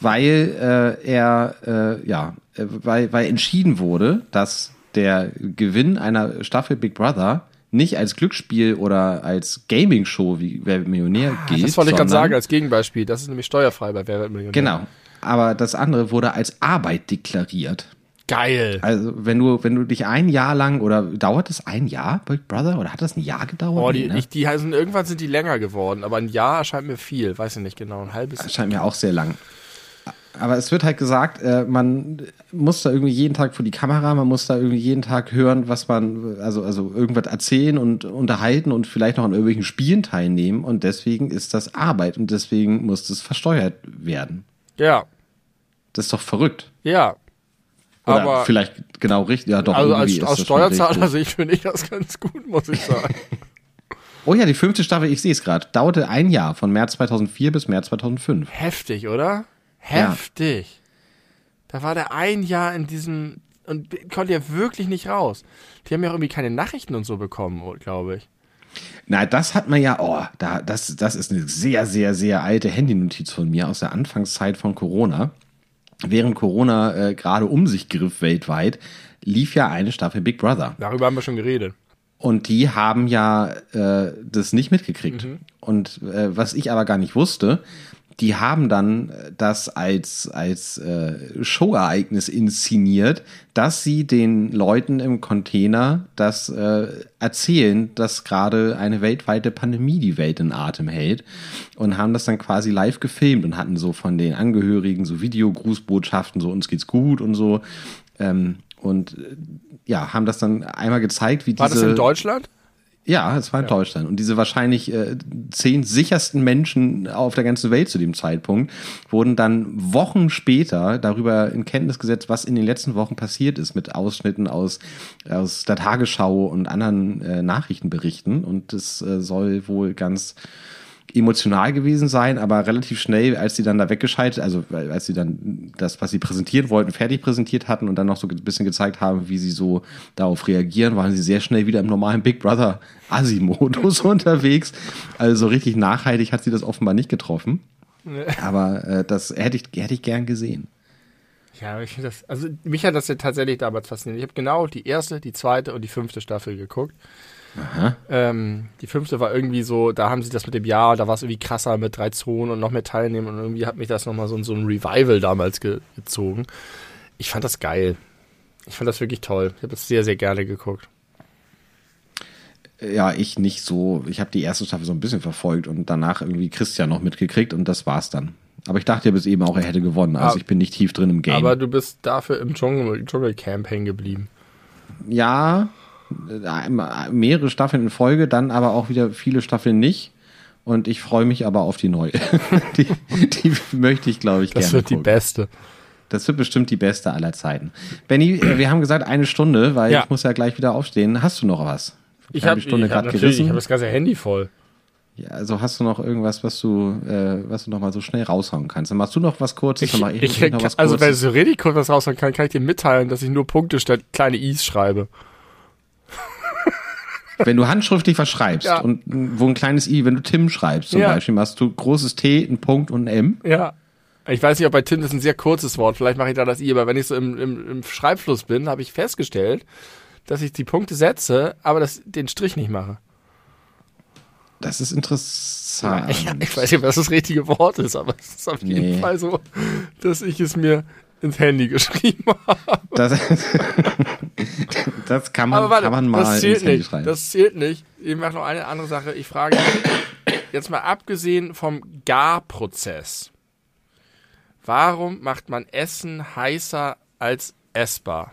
weil äh, er, äh, ja, äh, weil, weil entschieden wurde, dass der Gewinn einer Staffel Big Brother nicht als Glücksspiel oder als Gaming-Show wie Wer wird Millionär ah, gilt. Das wollte ich gerade sagen, als Gegenbeispiel. Das ist nämlich steuerfrei bei Wer wird Millionär. Genau. Aber das andere wurde als Arbeit deklariert. Geil. Also, wenn du, wenn du dich ein Jahr lang oder dauert es ein Jahr, Big Brother? Oder hat das ein Jahr gedauert? Oh, die, Nee, ne? ich, die heißen, irgendwann sind die länger geworden, aber ein Jahr erscheint mir viel. Weiß ich nicht genau, ein halbes Das scheint mir auch sehr lang. Aber es wird halt gesagt, äh, man muss da irgendwie jeden Tag vor die Kamera, man muss da irgendwie jeden Tag hören, was man, also, also irgendwas erzählen und unterhalten und vielleicht noch an irgendwelchen Spielen teilnehmen. Und deswegen ist das Arbeit und deswegen muss das versteuert werden. Ja, Das ist doch verrückt. ja. Oder aber vielleicht genau richtig. Ja, doch, also als, richtig. Steuerzahler-Sicht finde ich das ganz gut, muss ich sagen. Oh ja, die fünfte Staffel, ich sehe es gerade, dauerte ein Jahr, von März 2004 bis März 2005. Heftig, oder? Heftig. Da war der ein Jahr in diesem und konnte ja wirklich nicht raus. Die haben ja auch irgendwie keine Nachrichten und so bekommen, glaube ich. Na, das hat man ja, oh, da, das, das ist eine sehr, sehr, sehr alte Handynotiz von mir aus der Anfangszeit von Corona. Während Corona äh, gerade um sich griff weltweit, lief ja eine Staffel Big Brother. Darüber haben wir schon geredet. Und die haben ja äh, das nicht mitgekriegt. Und äh, was ich aber gar nicht wusste, die haben dann äh, das als, als äh, Showereignis inszeniert, dass sie den Leuten im Container das äh, erzählen, dass gerade eine weltweite Pandemie die Welt in Atem hält und haben das dann quasi live gefilmt und hatten so von den Angehörigen so Videogrußbotschaften, so uns geht's gut und so. Ähm, und äh, ja, haben das dann einmal gezeigt, wie War diese das in Deutschland? Ja, es war in Deutschland. Und diese wahrscheinlich äh, zehn sichersten Menschen auf der ganzen Welt zu dem Zeitpunkt wurden dann Wochen später darüber in Kenntnis gesetzt, was in den letzten Wochen passiert ist mit Ausschnitten aus, aus der Tagesschau und anderen äh, Nachrichtenberichten. Und das äh, soll wohl ganz emotional gewesen sein, aber relativ schnell, als sie dann da weggeschaltet, also als sie dann das, was sie präsentieren wollten, fertig präsentiert hatten und dann noch so ein bisschen gezeigt haben, wie sie so darauf reagieren, waren sie sehr schnell wieder im normalen Big Brother Asi-Modus unterwegs. Also so richtig nachhaltig hat sie das offenbar nicht getroffen. Aber äh, das hätte ich, hätte ich gern gesehen. Ja, ich finde das, also mich hat das ja tatsächlich damals fasziniert. Ich habe genau die erste, die zweite und die fünfte Staffel geguckt. Ähm, die fünfte war irgendwie so, da haben sie das mit dem Jahr, da war es irgendwie krasser mit drei Zonen und noch mehr Teilnehmen und irgendwie hat mich das nochmal so, in so ein Revival damals ge gezogen. Ich fand das geil. Ich fand das wirklich toll. Ich habe das sehr, sehr gerne geguckt. Ja, ich nicht so. Ich habe die erste Staffel so ein bisschen verfolgt und danach irgendwie Christian noch mitgekriegt und das war's dann. Aber ich dachte ja bis eben auch, er hätte gewonnen. Also Aber- ich bin nicht tief drin im Game. Aber du bist dafür im Dschungel, Dschungelcamp hängen geblieben. ja, mehrere Staffeln in Folge, dann aber auch wieder viele Staffeln nicht. Und ich freue mich aber auf die neue. die, die möchte ich, glaube ich, Das gerne wird die gucken. beste. Das wird bestimmt die beste aller Zeiten. Benny, äh, wir haben gesagt eine Stunde, weil Ja. ich muss ja gleich wieder aufstehen. Hast du noch was? Ich habe die Stunde gerade gerissen. ich habe das ganze Handy voll. Ja, also hast du noch irgendwas, was du, äh, was du noch mal so schnell raushauen kannst? Dann machst du noch was Kurzes, Ich, ich, ich, noch was also wenn Kurzes. es so richtig kurz was raushauen kann, kann ich dir mitteilen, dass ich nur Punkte statt kleine I's schreibe. Wenn du handschriftlich was schreibst Ja. und wo ein kleines I, wenn du Tim schreibst zum Ja. Beispiel, machst du großes T, ein Punkt und ein M. Ja. Ich weiß nicht, ob bei Tim das ein sehr kurzes Wort, vielleicht mache ich da das I, aber wenn ich so im, im, im Schreibfluss bin, habe ich festgestellt, dass ich die Punkte setze, aber das, den Strich nicht mache. Das ist interessant. Ich, ich weiß nicht, was das richtige Wort ist, aber es ist auf jeden Nee. Fall so, dass ich es mir ins Handy geschrieben habe. Das, das kann man, warte, kann man mal das zählt ins Handy nicht. schreiben. Das zählt nicht. Ich mache noch eine andere Sache. Ich frage jetzt mal abgesehen vom Garprozess. Warum macht man Essen heißer als essbar?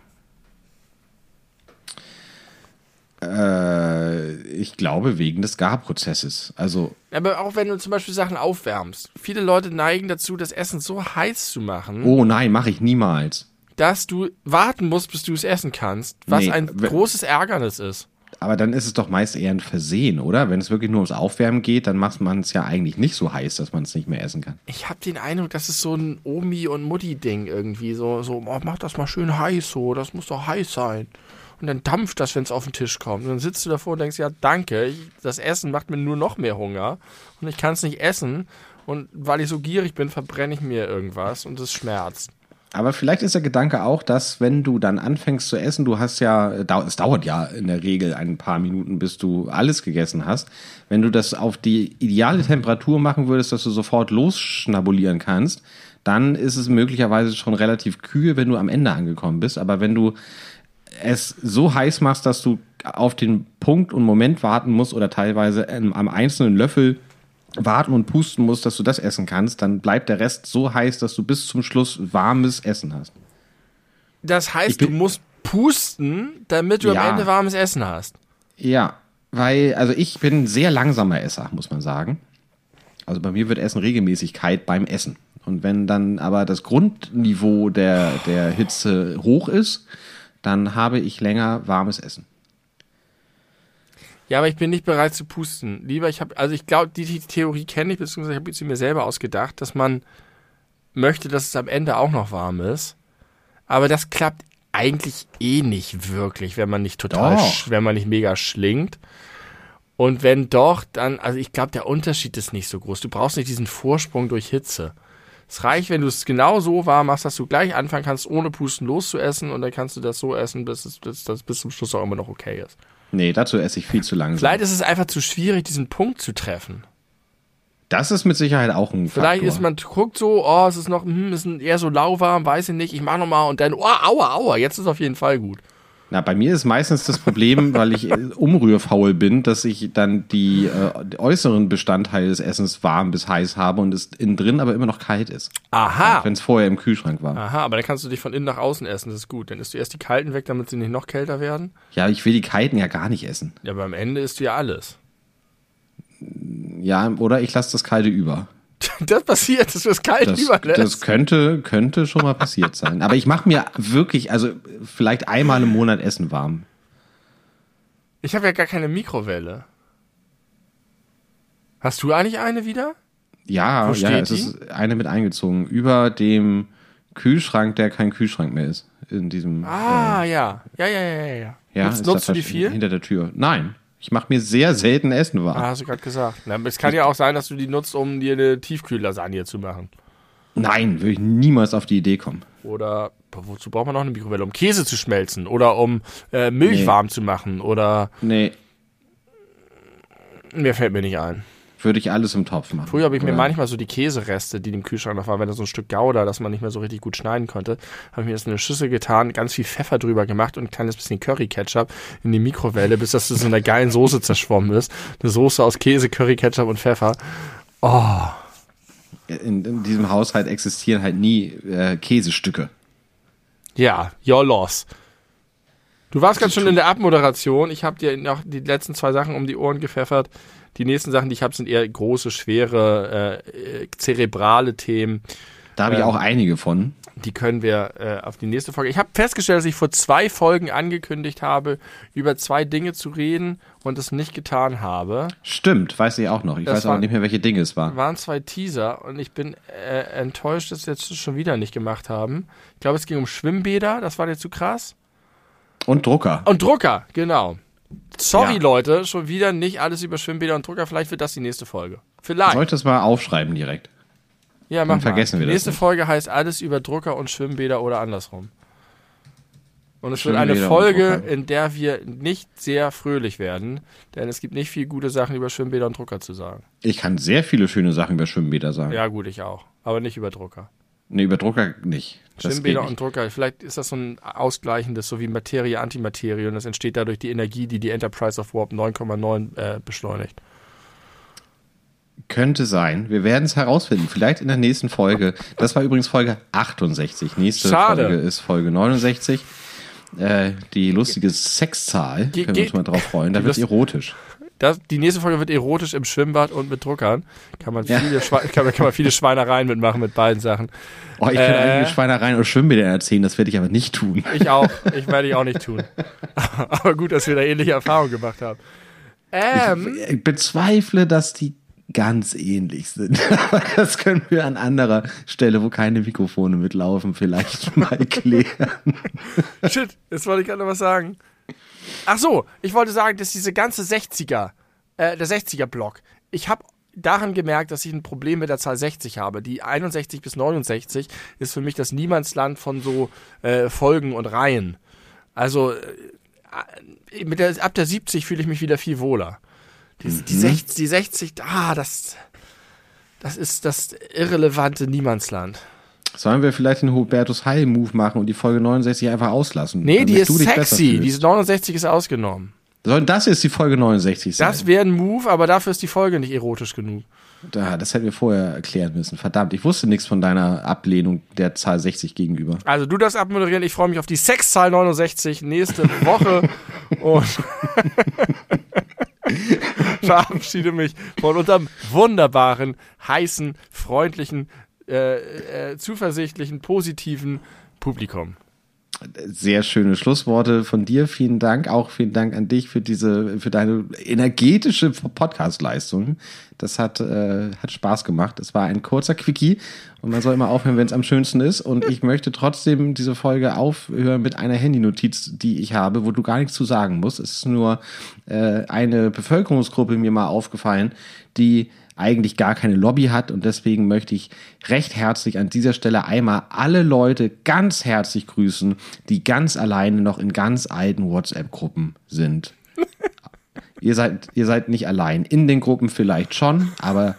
Äh, ich glaube, wegen des Garprozesses. Also, Aber auch wenn du zum Beispiel Sachen aufwärmst. Viele Leute neigen dazu, das Essen so heiß zu machen, oh nein, mache ich niemals. dass du warten musst, bis du es essen kannst. Was Nee, ein großes Ärgernis ist. Aber dann ist es doch meist eher ein Versehen, oder? Wenn es wirklich nur ums Aufwärmen geht, dann macht man es ja eigentlich nicht so heiß, dass man es nicht mehr essen kann. Ich habe den Eindruck, das ist so ein Omi- und Mutti-Ding irgendwie. So, so oh, mach das mal schön heiß so, das muss doch heiß sein. Und dann dampft das, wenn es auf den Tisch kommt. Und dann sitzt du davor und denkst, ja, danke, ich, das Essen macht mir nur noch mehr Hunger. Und ich kann es nicht essen. Und weil ich so gierig bin, verbrenne ich mir irgendwas und es schmerzt. Aber vielleicht ist der Gedanke auch, dass wenn du dann anfängst zu essen, du hast ja, dau- es dauert ja in der Regel ein paar Minuten, bis du alles gegessen hast. Wenn du das auf die ideale Temperatur machen würdest, dass du sofort losschnabulieren kannst, dann ist es möglicherweise schon relativ kühl, wenn du am Ende angekommen bist. Aber wenn du es so heiß machst, dass du auf den Punkt und Moment warten musst oder teilweise am einzelnen Löffel warten und pusten musst, dass du das essen kannst, dann bleibt der Rest so heiß, dass du bis zum Schluss warmes Essen hast. Das heißt, du musst pusten, damit du ja. am Ende warmes Essen hast. Ja, weil, also ich bin ein sehr langsamer Esser, muss man sagen. Also bei mir wird Essen Regelmäßigkeit beim Essen. Und wenn dann aber das Grundniveau der, der Hitze hoch ist, dann habe ich länger warmes Essen. Ja, aber ich bin nicht bereit zu pusten. Lieber, ich habe, also ich glaube, die, die, Theorie kenne ich, beziehungsweise ich habe sie mir selber ausgedacht, dass man möchte, dass es am Ende auch noch warm ist. Aber das klappt eigentlich eh nicht wirklich, wenn man nicht total, wenn man nicht mega schlingt. Und wenn doch, dann, also ich glaube, der Unterschied ist nicht so groß. Du brauchst nicht diesen Vorsprung durch Hitze. Es reicht, wenn du es genau so warm machst, dass du gleich anfangen kannst, ohne Pusten loszuessen und dann kannst du das so essen, bis es bis, bis, bis zum Schluss auch immer noch okay ist. Nee, dazu esse ich viel zu langsam. Vielleicht ist es einfach zu schwierig, diesen Punkt zu treffen. Das ist mit Sicherheit auch ein Vielleicht Faktor. ist man guckt so, oh, es ist noch, hm, ist eher so lauwarm, weiß ich nicht, ich mach noch mal und dann, oh, aua, aua, jetzt ist auf jeden Fall gut. Na, bei mir ist meistens das Problem, weil ich umrührfaul bin, dass ich dann die, äh, die äußeren Bestandteile des Essens warm bis heiß habe und es innen drin aber immer noch kalt ist. Aha. Wenn es vorher im Kühlschrank war. Aha, aber dann kannst du dich von innen nach außen essen, das ist gut. Dann isst du erst die kalten weg, damit sie nicht noch kälter werden. Ja, ich will die kalten ja gar nicht essen. Ja, aber am Ende isst du ja alles. Ja, oder ich lasse das kalte über. Das passiert, du es kalt das, überlässt. Das könnte, könnte schon mal passiert sein. Aber ich mache mir wirklich, also vielleicht einmal im Monat Essen warm. Ich habe ja gar keine Mikrowelle. Hast du eigentlich eine wieder? Ja, ja, es die? ist eine mit eingezogen. Über dem Kühlschrank, der kein Kühlschrank mehr ist. In diesem. Ah, äh, ja. Ja, ja, ja, ja. ja nutzt, nutzt du die viel? Hinter der Tür. Nein. Ich mache mir sehr selten Essen warm. Ah, hast du gerade gesagt. Na, es kann ja auch sein, dass du die nutzt, um dir eine Tiefkühllasagne zu machen. Nein, würde ich niemals auf die Idee kommen. Oder wozu braucht man noch eine Mikrowelle? Um Käse zu schmelzen oder um äh, Milch nee. warm zu machen oder. Nee. Mir fällt mir nicht ein würde ich alles im Topf machen. Früher habe ich mir manchmal so die Käsereste, die im Kühlschrank noch waren, wenn da so ein Stück Gouda, das man nicht mehr so richtig gut schneiden konnte, habe ich mir das in eine Schüssel getan, ganz viel Pfeffer drüber gemacht und ein kleines bisschen Curry-Ketchup in die Mikrowelle, bis das so einer geilen Soße zerschwommen ist. Eine Soße aus Käse, Curry, Ketchup und Pfeffer. Oh. In, in diesem Haushalt existieren halt nie äh, Käsestücke. Ja, your loss. Du warst ganz schön in der Abmoderation. Ich habe dir noch die letzten zwei Sachen um die Ohren gepfeffert. Die nächsten Sachen, die ich habe, sind eher große, schwere, äh, zerebrale Themen. Da habe ich ähm, auch einige von. Die können wir äh, auf die nächste Folge. Ich habe festgestellt, dass ich vor zwei Folgen angekündigt habe, über zwei Dinge zu reden und es nicht getan habe. Stimmt, weiß ich auch noch. Ich das weiß aber nicht mehr, welche Dinge es waren. waren zwei Teaser und ich bin äh, enttäuscht, dass wir jetzt schon wieder nicht gemacht haben. Ich glaube, es ging um Schwimmbäder, das war dir zu krass. Und Drucker. Und Drucker, genau. Sorry, ja. Leute, schon wieder nicht alles über Schwimmbäder und Drucker. Vielleicht wird das die nächste Folge. Vielleicht. Soll ich das mal aufschreiben direkt? Ja, mach Dann vergessen mal. wir die nächste das Folge heißt alles über Drucker und Schwimmbäder oder andersrum. Und es wird eine Folge, in der wir nicht sehr fröhlich werden, denn es gibt nicht viel gute Sachen über Schwimmbäder und Drucker zu sagen. Ich kann sehr viele schöne Sachen über Schwimmbäder sagen. Ja, gut, ich auch. Aber nicht über Drucker. Nee, über Drucker nicht. Schwimmbäder und Drucker, vielleicht ist das so ein ausgleichendes, so wie Materie, Antimaterie und das entsteht dadurch die Energie, die die Enterprise of Warp 9,9 äh, beschleunigt. Könnte sein. Wir werden es herausfinden. Vielleicht in der nächsten Folge. Das war übrigens Folge 68. Nächste Schade. Folge ist Folge 69. Äh, die lustige Sexzahl. Ge Können wir uns mal drauf freuen. Da wird erotisch. Das, die nächste Folge wird erotisch im Schwimmbad und mit Druckern. Kann man, viele, ja. kann, kann, man viele Schweinereien mitmachen mit beiden Sachen. Oh, ich äh, kann einige Schweinereien und Schwimmbäder erzählen, das werde ich aber nicht tun. Ich auch. Ich werde ich auch nicht tun. aber gut, dass wir da ähnliche Erfahrungen gemacht haben. Ähm, ich, ich bezweifle, dass die ganz ähnlich sind. Aber das können wir an anderer Stelle, wo keine Mikrofone mitlaufen, vielleicht mal klären. Shit, jetzt wollte ich gerade noch was sagen. Ach so, ich wollte sagen, dass diese ganze 60er, äh, der 60er-Block, ich habe daran gemerkt, dass ich ein Problem mit der Zahl 60 habe. Die 61 bis 69 ist für mich das Niemandsland von so äh, Folgen und Reihen. Also äh, mit der, ab der 70 fühle ich mich wieder viel wohler. Die, mhm. die, 60, die 60, ah, das, das ist das irrelevante Niemandsland. Sollen wir vielleicht den Hubertus Heil-Move machen und die Folge 69 einfach auslassen? Nee, die ist sexy. fühlst? Die ist 69 ist ausgenommen. Soll das jetzt die Folge 69 sein? Das wäre ein Move, aber dafür ist die Folge nicht erotisch genug. Da, das hätten wir vorher erklären müssen. Verdammt, ich wusste nichts von deiner Ablehnung der Zahl 60 gegenüber. Also du darfst abmoderieren. Ich freue mich auf die Sexzahl 69 nächste Woche und verabschiede mich von unserem wunderbaren, heißen, freundlichen, äh, äh, zuversichtlichen, positiven Publikum. Sehr schöne Schlussworte von dir. Vielen Dank. Auch vielen Dank an dich für diese, für deine energetische Podcast-Leistung. Das hat, äh, hat Spaß gemacht. Es war ein kurzer Quickie und man soll immer aufhören, wenn es am schönsten ist. Und ich möchte trotzdem diese Folge aufhören mit einer Handynotiz, die ich habe, wo du gar nichts zu sagen musst. Es ist nur äh, eine Bevölkerungsgruppe mir mal aufgefallen, die eigentlich gar keine Lobby hat und deswegen möchte ich recht herzlich an dieser Stelle einmal alle Leute ganz herzlich grüßen, die ganz alleine noch in ganz alten WhatsApp-Gruppen sind. ihr seid, ihr seid nicht allein. In den Gruppen vielleicht schon, aber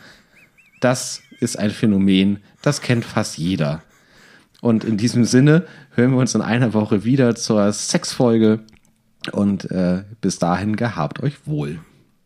das ist ein Phänomen, das kennt fast jeder. Und in diesem Sinne hören wir uns in einer Woche wieder zur Sexfolge und äh, bis dahin gehabt euch wohl.